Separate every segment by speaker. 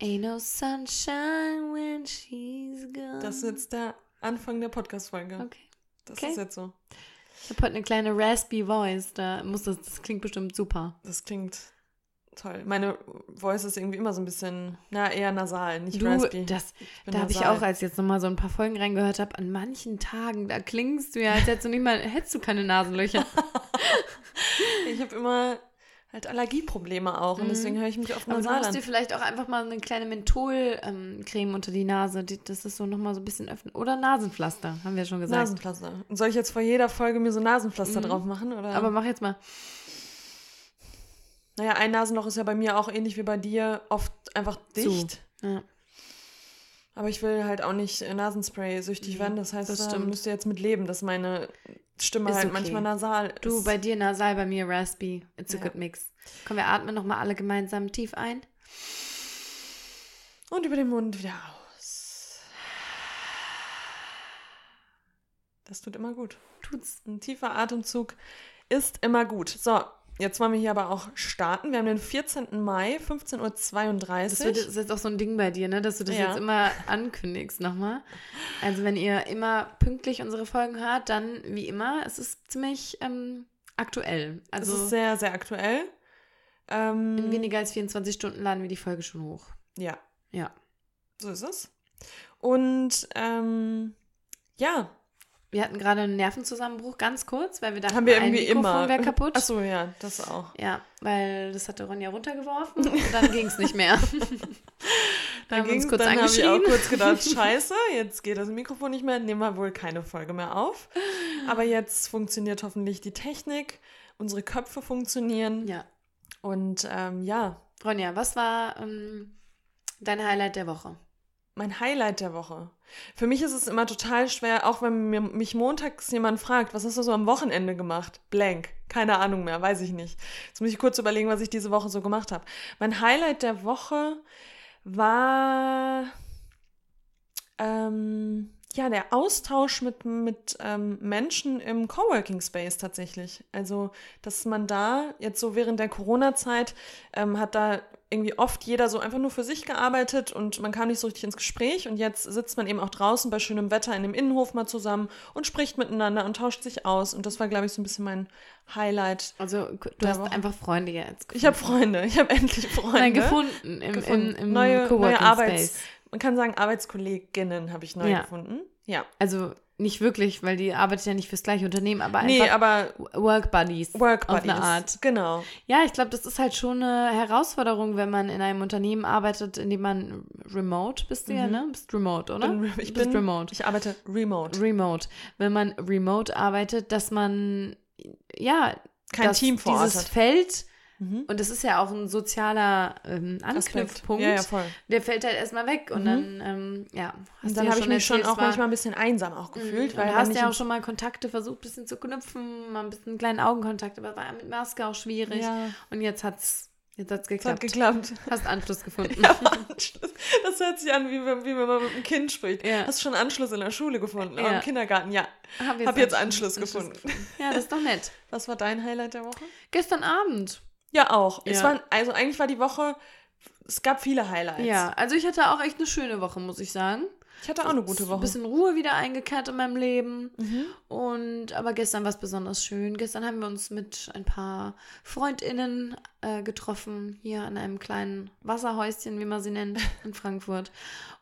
Speaker 1: Ain't no sunshine when she's gone.
Speaker 2: Das ist jetzt der Anfang der Podcast-Folge.
Speaker 1: Okay.
Speaker 2: Das
Speaker 1: okay.
Speaker 2: ist jetzt so.
Speaker 1: Ich habe heute eine kleine raspy Voice. Da muss das, das klingt bestimmt super.
Speaker 2: Das klingt toll. Meine Voice ist irgendwie immer so ein bisschen, na, eher nasal, nicht
Speaker 1: Du,
Speaker 2: raspy.
Speaker 1: das, da habe ich auch, als ich jetzt nochmal so ein paar Folgen reingehört habe, an manchen Tagen, da klingst du ja, als hättest du nicht mal, hättest du keine Nasenlöcher.
Speaker 2: Ich habe immer halt Allergieprobleme auch und deswegen höre ich mich oft
Speaker 1: Mhm. Aber du musst dir vielleicht auch einfach mal eine kleine Menthol-Creme unter die Nase, die, das ist so nochmal so ein bisschen öffnen. Oder Nasenpflaster, haben wir schon gesagt.
Speaker 2: Nasenpflaster. Und soll ich jetzt vor jeder Folge mir so Nasenpflaster
Speaker 1: Mhm.
Speaker 2: drauf machen? Oder?
Speaker 1: Aber mach jetzt mal.
Speaker 2: naja, ein Nasenloch ist ja bei mir auch ähnlich wie bei dir oft einfach dicht.
Speaker 1: Ja.
Speaker 2: Aber ich will halt auch nicht äh, Nasenspray süchtig
Speaker 1: Mhm,
Speaker 2: werden. Das heißt,
Speaker 1: das
Speaker 2: da müsst ihr jetzt mit leben, dass meine Stimme
Speaker 1: Ist
Speaker 2: halt
Speaker 1: okay.
Speaker 2: manchmal nasal ist.
Speaker 1: Du, bei dir nasal, bei mir raspy. It's a
Speaker 2: Ja.
Speaker 1: good mix. Komm, wir atmen nochmal alle gemeinsam tief ein.
Speaker 2: Und über den Mund wieder aus. Das tut immer gut.
Speaker 1: Tut's.
Speaker 2: Ein tiefer Atemzug ist immer gut. So, jetzt wollen wir hier aber auch starten. Wir haben den 14. Mai, 15.32 Uhr.
Speaker 1: Das wird das ist jetzt auch so ein Ding bei dir, ne? dass du das
Speaker 2: Ja.
Speaker 1: jetzt immer ankündigst nochmal. Also wenn ihr immer pünktlich unsere Folgen hört, dann wie immer, es ist ziemlich ähm, aktuell.
Speaker 2: Es
Speaker 1: Also
Speaker 2: ist sehr, sehr aktuell. Ähm,
Speaker 1: in weniger als 24 Stunden laden wir die Folge schon hoch.
Speaker 2: Ja,
Speaker 1: Ja.
Speaker 2: so ist es. Und ähm, ja,
Speaker 1: Wir hatten gerade einen Nervenzusammenbruch, ganz kurz, weil wir dachten,
Speaker 2: haben wir
Speaker 1: ein
Speaker 2: irgendwie
Speaker 1: Mikrofon
Speaker 2: immer.
Speaker 1: wäre kaputt.
Speaker 2: Ach so, ja, das auch.
Speaker 1: Ja, weil das hatte Ronja runtergeworfen und dann ging es nicht mehr.
Speaker 2: Dann,
Speaker 1: haben wir uns kurz
Speaker 2: dann habe ich auch kurz gedacht, scheiße, jetzt geht das Mikrofon nicht mehr, nehmen wir wohl keine Folge mehr auf. Aber jetzt funktioniert hoffentlich die Technik, unsere Köpfe funktionieren.
Speaker 1: Ja.
Speaker 2: Und ähm, ja,
Speaker 1: Ronja, was war ähm, dein Highlight der Woche?
Speaker 2: Mein Highlight der Woche. Für mich ist es immer total schwer, auch wenn mir, mich montags jemand fragt, was hast du so am Wochenende gemacht? Blank. Keine Ahnung mehr, weiß ich nicht. Jetzt muss ich kurz überlegen, was ich diese Woche so gemacht habe. Mein Highlight der Woche war ähm, ja der Austausch mit, mit ähm, Menschen im Coworking Space tatsächlich. Also, dass man da jetzt so während der Corona-Zeit ähm, hat da irgendwie oft jeder so einfach nur für sich gearbeitet und man kam nicht so richtig ins Gespräch und jetzt sitzt man eben auch draußen bei schönem Wetter in dem Innenhof mal zusammen und spricht miteinander und tauscht sich aus und das war, glaube ich, so ein bisschen mein Highlight.
Speaker 1: Also du hast
Speaker 2: Woche.
Speaker 1: einfach Freunde jetzt gefunden.
Speaker 2: Ich habe Freunde, ich habe endlich Freunde.
Speaker 1: Nein, gefunden im,
Speaker 2: Gefunden.
Speaker 1: im, im
Speaker 2: neue, neue Arbeits,
Speaker 1: Space.
Speaker 2: man kann sagen Arbeitskolleginnen habe ich neu
Speaker 1: Ja.
Speaker 2: gefunden. Ja.
Speaker 1: Also nicht wirklich, weil die arbeitet ja nicht fürs gleiche Unternehmen, aber
Speaker 2: Nee,
Speaker 1: einfach
Speaker 2: aber
Speaker 1: Work Buddies.
Speaker 2: Work
Speaker 1: Auf
Speaker 2: Buddies.
Speaker 1: eine Art.
Speaker 2: Genau.
Speaker 1: Ja, ich glaube, das ist halt schon eine Herausforderung, wenn man in einem Unternehmen arbeitet, in dem man remote bist du ja, ne? Bist remote, oder?
Speaker 2: Mhm. Bin, ich
Speaker 1: bist
Speaker 2: bin,
Speaker 1: remote.
Speaker 2: Ich arbeite remote.
Speaker 1: Remote. Wenn man remote arbeitet, dass man ja
Speaker 2: Kein Team vor Ort
Speaker 1: dieses
Speaker 2: hat.
Speaker 1: Feld
Speaker 2: Mhm.
Speaker 1: und das ist ja auch ein sozialer ähm. Anknüpfpunkt.
Speaker 2: Ja, ja, voll.
Speaker 1: Der fällt halt erstmal weg und
Speaker 2: Mhm.
Speaker 1: dann ähm, ja. hast
Speaker 2: Und
Speaker 1: du
Speaker 2: dann
Speaker 1: ja
Speaker 2: habe ich mich schon auch
Speaker 1: war-
Speaker 2: manchmal ein bisschen einsam auch gefühlt.
Speaker 1: Mhm.
Speaker 2: weil man
Speaker 1: hast ja auch schon mal Kontakte versucht, ein bisschen zu knüpfen, mal ein bisschen einen kleinen Augenkontakt, aber war ja mit Maske auch schwierig.
Speaker 2: Ja,
Speaker 1: Und jetzt hat's, jetzt hat's
Speaker 2: es hat
Speaker 1: geklappt.
Speaker 2: geklappt.
Speaker 1: Hast Anschluss gefunden.
Speaker 2: Ja, Anschluss. Das hört sich an, wie, wenn- wie wenn man mit einem Kind spricht.
Speaker 1: Ja.
Speaker 2: Hast du schon Anschluss in der Schule gefunden?
Speaker 1: Ja.
Speaker 2: Im Kindergarten? Ja.
Speaker 1: Hab
Speaker 2: Hab jetzt Anschluss gefunden.
Speaker 1: Ja, das ist doch nett.
Speaker 2: Was war dein Highlight der Woche?
Speaker 1: Gestern Abend.
Speaker 2: Ja, auch. Es
Speaker 1: Ja.
Speaker 2: war, also eigentlich war die Woche, es gab viele Highlights.
Speaker 1: Ja, also ich hatte auch echt eine schöne Woche, muss ich sagen.
Speaker 2: Ich hatte auch eine gute
Speaker 1: Ein
Speaker 2: Woche.
Speaker 1: bisschen Ruhe wieder eingekehrt in meinem Leben.
Speaker 2: Mhm.
Speaker 1: Und aber gestern war es besonders schön. Gestern haben wir uns mit ein paar FreundInnen äh, getroffen, hier an einem kleinen Wasserhäuschen, wie man sie nennt, in Frankfurt.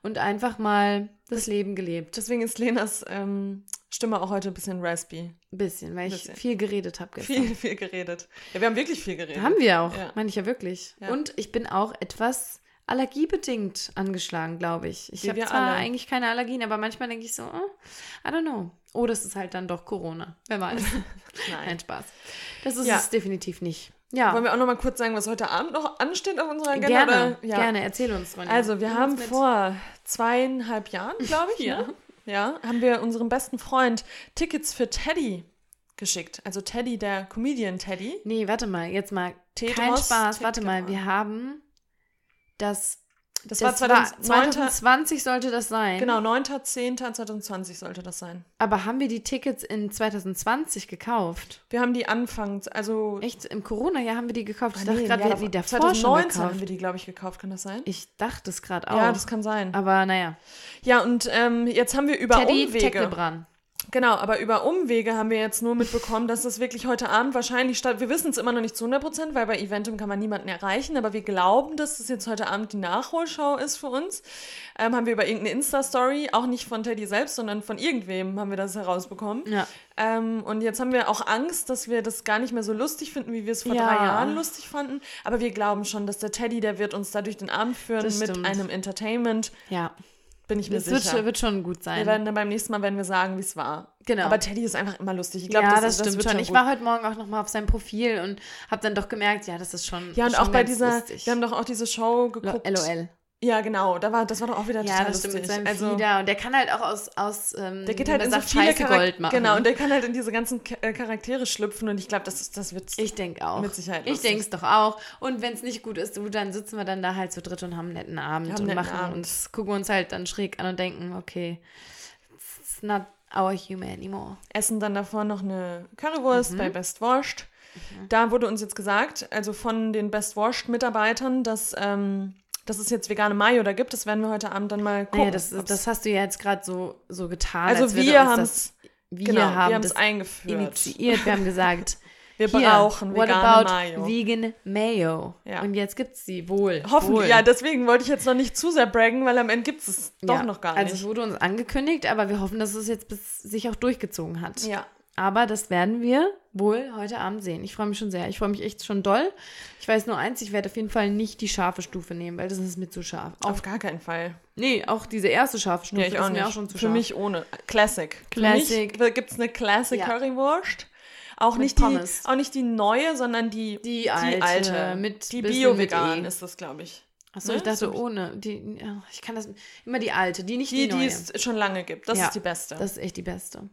Speaker 1: Und einfach mal das Leben gelebt.
Speaker 2: Deswegen ist Lenas ähm, Stimme auch heute ein bisschen raspy.
Speaker 1: Ein bisschen, weil ich
Speaker 2: Bisschen.
Speaker 1: viel geredet habe gestern.
Speaker 2: Viel, viel geredet. Ja, wir haben wirklich viel geredet.
Speaker 1: Haben wir auch,
Speaker 2: Ja.
Speaker 1: meine ich ja wirklich.
Speaker 2: Ja.
Speaker 1: Und ich bin auch etwas allergiebedingt angeschlagen, glaube ich. Ich habe zwar
Speaker 2: alle.
Speaker 1: eigentlich keine Allergien, aber manchmal denke ich so, oh, I don't know. Oh, das ist halt dann doch Corona. Wer weiß.
Speaker 2: Nein.
Speaker 1: Nein, Spaß. Das ist
Speaker 2: Ja.
Speaker 1: es definitiv nicht. Ja,
Speaker 2: Wollen wir auch noch mal kurz sagen, was heute Abend noch ansteht auf unserer Agenda?
Speaker 1: gerne?
Speaker 2: Ja.
Speaker 1: gerne. Erzähl uns, Ronja.
Speaker 2: Also, wir haben
Speaker 1: mit.
Speaker 2: vor zweieinhalb Jahren, glaube ich,
Speaker 1: Ja.
Speaker 2: ne? Ja, haben wir unserem besten Freund Tickets für Teddy geschickt. Also Teddy, der Comedian Teddy.
Speaker 1: Nee, warte mal, jetzt mal. Kein
Speaker 2: Tedros
Speaker 1: Spaß, warte mal. Wir haben das
Speaker 2: Das,
Speaker 1: Das
Speaker 2: war
Speaker 1: war
Speaker 2: 2009.
Speaker 1: 2020 sollte das sein.
Speaker 2: Genau, 9.10.2020 sollte das sein.
Speaker 1: Aber haben wir die Tickets in 2020 gekauft?
Speaker 2: Wir haben die anfangs, also
Speaker 1: Echt? Im Corona-Jahr haben wir die gekauft? Ich
Speaker 2: Ah,
Speaker 1: dachte gerade,
Speaker 2: ja,
Speaker 1: wir hätten die davor
Speaker 2: 2019
Speaker 1: schon
Speaker 2: haben wir die, glaube ich, gekauft, kann das sein?
Speaker 1: Ich dachte es gerade auch.
Speaker 2: Ja, das kann sein.
Speaker 1: Aber naja.
Speaker 2: Ja, und ähm, jetzt haben wir über
Speaker 1: Teddy
Speaker 2: Umwege.
Speaker 1: Tecklebrand.
Speaker 2: Genau, aber über Umwege haben wir jetzt nur mitbekommen, dass das wirklich heute Abend wahrscheinlich statt. Wir wissen es immer noch nicht zu 100 Prozent, weil bei Eventum kann man niemanden erreichen, aber wir glauben, dass das jetzt heute Abend die Nachholschau ist für uns. Ähm, haben wir über irgendeine Insta-Story, auch nicht von Teddy selbst, sondern von irgendwem haben wir das herausbekommen.
Speaker 1: Ja.
Speaker 2: Ähm, und jetzt haben wir auch Angst, dass wir das gar nicht mehr so lustig finden, wie wir es vor
Speaker 1: Ja.
Speaker 2: drei Jahren lustig fanden. Aber wir glauben schon, dass der Teddy, der wird uns da durch den Abend führen
Speaker 1: Das
Speaker 2: mit
Speaker 1: stimmt.
Speaker 2: einem Entertainment.
Speaker 1: Ja.
Speaker 2: Bin ich mir
Speaker 1: Das wird,
Speaker 2: sicher.
Speaker 1: schon- wird schon gut
Speaker 2: wir
Speaker 1: sein.
Speaker 2: werden dann beim nächsten Mal werden wir sagen, wie es war.
Speaker 1: Genau.
Speaker 2: Aber Teddy ist einfach immer lustig. Ich glaube,
Speaker 1: ja,
Speaker 2: das,
Speaker 1: das,
Speaker 2: ist- das
Speaker 1: stimmt
Speaker 2: wird
Speaker 1: schon. Ich war heute Morgen auch nochmal auf seinem Profil und habe dann doch gemerkt, ja, das ist schon.
Speaker 2: Ja, und
Speaker 1: schon
Speaker 2: auch bei dieser,
Speaker 1: Lustig.
Speaker 2: wir haben doch auch diese Show geguckt.
Speaker 1: LOL.
Speaker 2: Ja, genau, da war, das war doch auch wieder
Speaker 1: Ja,
Speaker 2: total
Speaker 1: das stimmt
Speaker 2: lustig.
Speaker 1: mit seinem
Speaker 2: also,
Speaker 1: Fieder. Und der kann halt auch aus, aus ähm,
Speaker 2: der geht halt in so viele
Speaker 1: Gold machen.
Speaker 2: Genau, und der kann halt in diese ganzen äh, Charaktere schlüpfen und ich glaube, das, ist- das wird
Speaker 1: ich denke auch.
Speaker 2: Mit Sicherheit
Speaker 1: Ich
Speaker 2: lustig.
Speaker 1: denke es doch auch. Und wenn es nicht gut ist, du, dann sitzen wir dann da halt zu dritt und haben einen netten Abend und
Speaker 2: netten
Speaker 1: machen
Speaker 2: Abend.
Speaker 1: uns, gucken uns halt dann schräg an und denken, okay, it's not our humor anymore.
Speaker 2: essen dann davor noch eine Currywurst
Speaker 1: Mhm.
Speaker 2: bei Best Wurst. Da wurde uns jetzt gesagt, also von den Best Wurst-Mitarbeitern, dass, ähm, dass es jetzt vegane Mayo da gibt. Das werden wir heute Abend dann mal gucken.
Speaker 1: Naja, das, das hast du ja jetzt gerade so, so getan.
Speaker 2: also
Speaker 1: als würde
Speaker 2: wir haben es
Speaker 1: wir
Speaker 2: genau,
Speaker 1: haben
Speaker 2: es eingeführt.
Speaker 1: initiiert. Wir haben gesagt,
Speaker 2: Wir
Speaker 1: hier,
Speaker 2: brauchen
Speaker 1: what
Speaker 2: vegane
Speaker 1: about
Speaker 2: Mayo.
Speaker 1: vegan Mayo?
Speaker 2: Ja.
Speaker 1: Und jetzt gibt's sie wohl.
Speaker 2: Hoffentlich.
Speaker 1: wohl.
Speaker 2: Ja, deswegen wollte ich jetzt noch nicht zu sehr braggen, weil am Ende gibt es es doch
Speaker 1: Ja,
Speaker 2: noch gar
Speaker 1: Also es
Speaker 2: nicht.
Speaker 1: wurde uns angekündigt, aber wir hoffen, dass es jetzt bis sich auch durchgezogen hat.
Speaker 2: Ja.
Speaker 1: Aber das werden wir wohl heute Abend sehen. Ich freue mich schon sehr. Ich freue mich echt schon doll. Ich weiß nur eins, ich werde auf jeden Fall nicht die scharfe Stufe nehmen, weil das ist mir zu scharf. Auch,
Speaker 2: Auf gar keinen Fall.
Speaker 1: nee, auch diese erste scharfe Stufe
Speaker 2: Ja, ich auch
Speaker 1: ist
Speaker 2: nicht.
Speaker 1: mir auch schon zu
Speaker 2: Für
Speaker 1: scharf.
Speaker 2: mich ohne. Classic.
Speaker 1: Classic.
Speaker 2: Für gibt es eine Classic
Speaker 1: Ja.
Speaker 2: Currywurst. Auch
Speaker 1: Mit
Speaker 2: nicht, die, auch nicht die neue, sondern die,
Speaker 1: Die alte, mit
Speaker 2: die
Speaker 1: bisschen mit
Speaker 2: Bio-Vegan
Speaker 1: E.
Speaker 2: ist das, glaube ich.
Speaker 1: Achso,
Speaker 2: Ne?
Speaker 1: ich dachte
Speaker 2: So-
Speaker 1: ohne. Die, ich kann das immer die alte, die nicht die,
Speaker 2: Die, die
Speaker 1: neue.
Speaker 2: es schon lange gibt. Das
Speaker 1: Ja,
Speaker 2: ist die beste.
Speaker 1: Das ist echt die beste.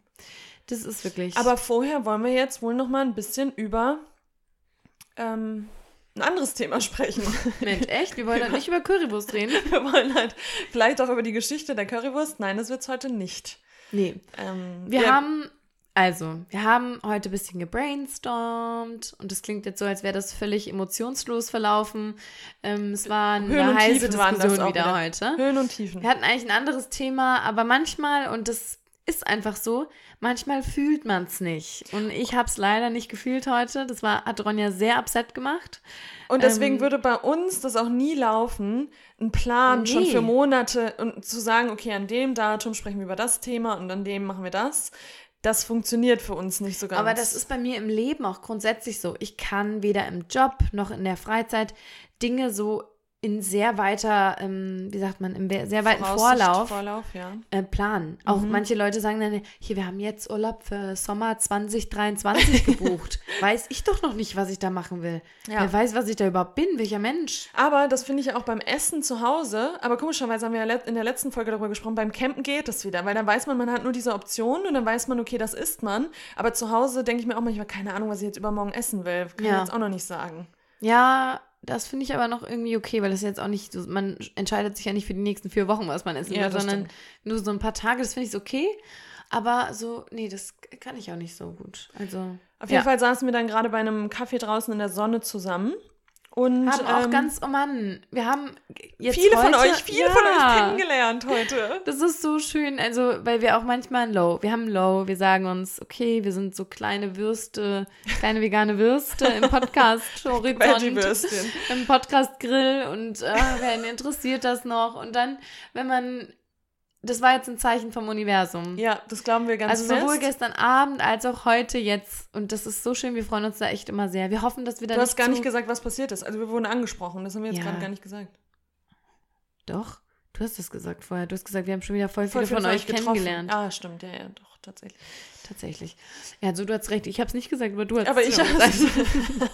Speaker 1: Das ist wirklich.
Speaker 2: Aber vorher wollen wir jetzt wohl noch mal ein bisschen über ähm, ein anderes Thema sprechen.
Speaker 1: Mensch, echt? Wir wollen halt nicht über Currywurst reden.
Speaker 2: wir wollen halt vielleicht auch über die Geschichte der Currywurst. Nein, das wird es heute nicht.
Speaker 1: Nee.
Speaker 2: Ähm,
Speaker 1: Wir haben, also, wir haben heute ein bisschen gebrainstormt und es klingt jetzt so, als wäre das völlig emotionslos verlaufen. Ähm, es war eine
Speaker 2: Höhen
Speaker 1: heiße
Speaker 2: das
Speaker 1: Diskussion wieder,
Speaker 2: wieder.
Speaker 1: heute.
Speaker 2: Höhen und Tiefen.
Speaker 1: Wir hatten eigentlich ein anderes Thema, aber manchmal, und das ist einfach so, manchmal fühlt man es nicht. Und ich habe es leider nicht gefühlt heute. Das war, hat Ronja sehr upset gemacht.
Speaker 2: Und deswegen
Speaker 1: Ähm,
Speaker 2: würde bei uns das auch nie laufen, einen Plan schon
Speaker 1: Nee.
Speaker 2: für Monate und zu sagen, okay, an dem Datum sprechen wir über das Thema und an dem machen wir das. Das funktioniert für uns nicht so ganz.
Speaker 1: Aber das ist bei mir im Leben auch grundsätzlich so. Ich kann weder im Job noch in der Freizeit Dinge so in sehr weiter, ähm, wie sagt man, im sehr weiten Vorlauf
Speaker 2: Vorlauf, ja.
Speaker 1: äh, planen. Auch
Speaker 2: Mhm.
Speaker 1: manche Leute sagen dann, hier, wir haben jetzt Urlaub für Sommer 2023 gebucht. weiß ich doch noch nicht, was ich da machen will.
Speaker 2: Ja.
Speaker 1: Wer weiß, was ich da überhaupt bin, welcher Mensch.
Speaker 2: Aber das finde ich ja auch beim Essen zu Hause. Aber komischerweise haben wir ja in der letzten Folge darüber gesprochen, beim Campen geht das wieder, weil dann weiß man, man hat nur diese Option und dann weiß man, okay, das isst man. Aber zu Hause denke ich mir auch manchmal, keine Ahnung, was ich jetzt übermorgen essen will. Kann ich jetzt auch noch nicht sagen.
Speaker 1: Ja, das finde ich aber noch irgendwie okay, weil das jetzt auch nicht so, man entscheidet sich ja nicht für die nächsten vier Wochen, was man essen
Speaker 2: Ja,
Speaker 1: will, sondern
Speaker 2: stimmt.
Speaker 1: nur so ein paar Tage, das finde ich okay. Aber so, nee, das kann ich auch nicht so gut. Also,
Speaker 2: Auf
Speaker 1: ja.
Speaker 2: jeden Fall saßen wir dann gerade bei einem Kaffee draußen in der Sonne zusammen. Und
Speaker 1: haben auch
Speaker 2: ähm,
Speaker 1: ganz, oh Mann, wir haben jetzt
Speaker 2: viele von
Speaker 1: heute,
Speaker 2: euch, viele von euch
Speaker 1: Ja.
Speaker 2: kennengelernt heute.
Speaker 1: Das ist so schön, also, weil wir auch manchmal ein Low, wir haben ein Low, wir sagen uns, okay, wir sind so kleine Würste, kleine vegane Würste im Podcast-Horizont,
Speaker 2: Veggie-Würstchen.
Speaker 1: im Podcast-Grill und äh, wen interessiert das noch? Und dann, wenn man, das war jetzt ein Zeichen vom Universum.
Speaker 2: Ja, das glauben wir ganz
Speaker 1: also
Speaker 2: fest.
Speaker 1: sowohl gestern Abend als auch heute jetzt. Und das ist so schön, wir freuen uns da echt immer sehr. Wir hoffen, dass wir da
Speaker 2: Du hast gar nicht gesagt, was passiert ist. Also wir wurden angesprochen. Das haben wir jetzt
Speaker 1: Ja.
Speaker 2: gerade gar nicht gesagt.
Speaker 1: Doch, du hast das gesagt vorher. Du hast gesagt, wir haben schon wieder voll viele
Speaker 2: Voll viele
Speaker 1: von euch
Speaker 2: getroffen.
Speaker 1: kennengelernt.
Speaker 2: Ah, stimmt. Ja, ja, doch, tatsächlich.
Speaker 1: Tatsächlich. Ja, also du hast recht. Ich habe es nicht gesagt, aber du hast
Speaker 2: Aber ich habe.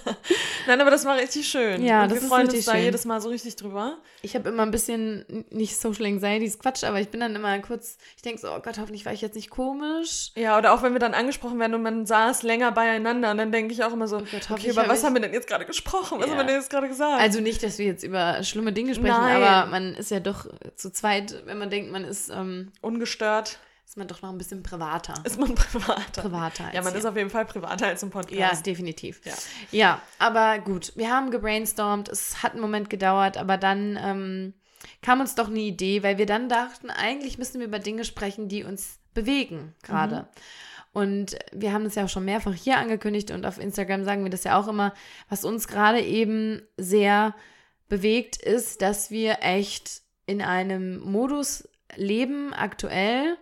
Speaker 2: Nein, aber das war richtig schön.
Speaker 1: Ja,
Speaker 2: Und
Speaker 1: das
Speaker 2: wir
Speaker 1: ist
Speaker 2: freuen
Speaker 1: richtig
Speaker 2: uns da
Speaker 1: schön.
Speaker 2: jedes Mal so richtig drüber.
Speaker 1: Ich habe immer ein bisschen, nicht Social Anxiety, ist Quatsch, aber ich bin dann immer kurz, ich denke so, oh Gott, hoffentlich war ich jetzt nicht komisch.
Speaker 2: Ja, oder auch wenn wir dann angesprochen werden und man saß länger beieinander und dann denke ich auch immer so,
Speaker 1: Gott,
Speaker 2: okay, über was
Speaker 1: ich-
Speaker 2: haben wir denn jetzt gerade gesprochen? Was
Speaker 1: Ja.
Speaker 2: haben wir denn jetzt gerade gesagt?
Speaker 1: Also nicht, dass wir jetzt über schlimme Dinge sprechen,
Speaker 2: Nein.
Speaker 1: aber man ist ja doch zu zweit, wenn man denkt, man ist, ähm,
Speaker 2: Ungestört
Speaker 1: ist man doch noch ein bisschen privater.
Speaker 2: ist man privater.
Speaker 1: Privater
Speaker 2: Ja, man
Speaker 1: hier.
Speaker 2: ist auf jeden Fall privater als im
Speaker 1: Ja,
Speaker 2: Podcast.
Speaker 1: definitiv.
Speaker 2: Ja.
Speaker 1: ja, aber gut. Wir haben gebrainstormt. Es hat einen Moment gedauert, aber dann ähm, kam uns doch eine Idee, weil wir dann dachten, eigentlich müssen wir über Dinge sprechen, die uns bewegen gerade. Und wir haben das ja auch schon mehrfach hier angekündigt und auf Instagram sagen wir das ja auch immer, was uns gerade eben sehr bewegt, ist, dass wir echt in einem Modus leben aktuell,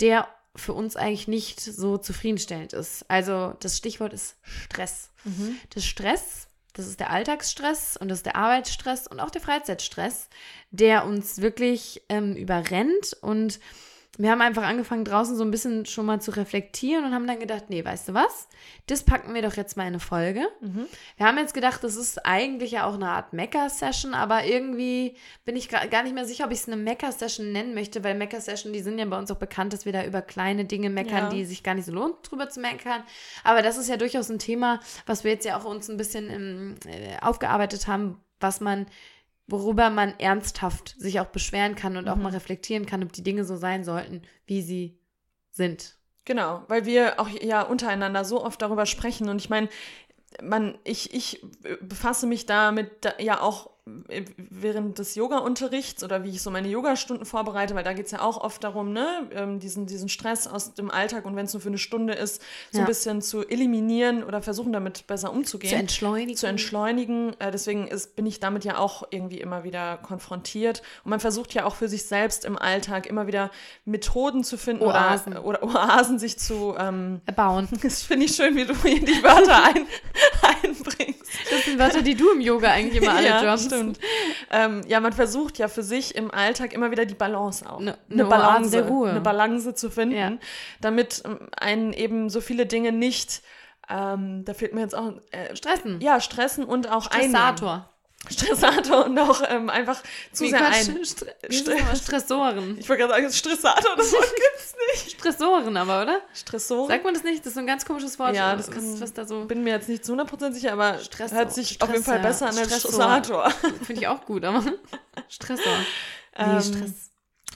Speaker 1: der für uns eigentlich nicht so zufriedenstellend ist. Also das Stichwort ist Stress.
Speaker 2: Mhm.
Speaker 1: Das Stress, das ist der Alltagsstress und das ist der Arbeitsstress und auch der Freizeitstress, der uns wirklich ähm, überrennt und wir haben einfach angefangen, draußen so ein bisschen schon mal zu reflektieren und haben dann gedacht, nee, weißt du was? Das packen wir doch jetzt mal in eine Folge.
Speaker 2: Mhm.
Speaker 1: Wir haben jetzt gedacht, das ist eigentlich ja auch eine Art Mecker-Session, aber irgendwie bin ich gar nicht mehr sicher, ob ich es eine Mecker-Session nennen möchte, weil Mecker-Session, die sind ja bei uns auch bekannt, dass wir da über kleine Dinge meckern,
Speaker 2: Ja.
Speaker 1: die sich gar nicht so lohnt, drüber zu meckern. Aber das ist ja durchaus ein Thema, was wir jetzt ja auch uns ein bisschen ähm, äh, aufgearbeitet haben, was man worüber man ernsthaft sich auch beschweren kann und auch
Speaker 2: Mhm.
Speaker 1: mal reflektieren kann, ob die Dinge so sein sollten, wie sie sind.
Speaker 2: Genau, weil wir auch ja untereinander so oft darüber sprechen und ich meine, man, ich, ich befasse mich damit da, ja auch äh, während des Yoga-Unterrichts oder wie ich so meine Yogastunden vorbereite, weil da geht es ja auch oft darum, ne, ähm, diesen, diesen Stress aus dem Alltag und wenn es nur für eine Stunde ist, so
Speaker 1: Ja.
Speaker 2: ein bisschen zu eliminieren oder versuchen damit besser umzugehen.
Speaker 1: Zu entschleunigen.
Speaker 2: zu entschleunigen. Äh, deswegen ist, bin ich damit ja auch irgendwie immer wieder konfrontiert. Und man versucht ja auch für sich selbst im Alltag immer wieder Methoden zu finden
Speaker 1: Oasen.
Speaker 2: oder, oder Oasen sich zu. Ähm,
Speaker 1: Bauen.
Speaker 2: das finde ich schön, wie du hier die Wörter ein, einbringst.
Speaker 1: Das sind Wörter, die du im Yoga eigentlich immer alle
Speaker 2: ja. Stimmt. Ähm, ja, man versucht ja für sich im Alltag immer wieder die Balance auch.
Speaker 1: Ne-
Speaker 2: eine
Speaker 1: eine
Speaker 2: Balance, eine Balance zu finden,
Speaker 1: Ja.
Speaker 2: damit ähm, einen eben so viele Dinge nicht, ähm, da fehlt mir jetzt auch, äh,
Speaker 1: Stressen.
Speaker 2: ja, stressen und auch einnehmen.
Speaker 1: Stressator.
Speaker 2: Und auch ähm, einfach zu
Speaker 1: Wie
Speaker 2: sehr
Speaker 1: Quatsch,
Speaker 2: ein.
Speaker 1: Wie das nochmal? Stressoren.
Speaker 2: Ich wollte gerade sagen, Stressator, das Wort gibt's nicht.
Speaker 1: Stressoren aber, oder?
Speaker 2: Stressoren?
Speaker 1: Sagt man das nicht? Das ist so ein ganz komisches Wort.
Speaker 2: Ja, das kann-
Speaker 1: was da so.
Speaker 2: bin mir jetzt nicht zu 100% sicher, aber
Speaker 1: Stressor.
Speaker 2: hört sich auf jeden. Fall besser an als
Speaker 1: Stressor.
Speaker 2: Stressator.
Speaker 1: Finde ich auch gut, aber. Stressor. Nee,
Speaker 2: Ähm,
Speaker 1: Stress.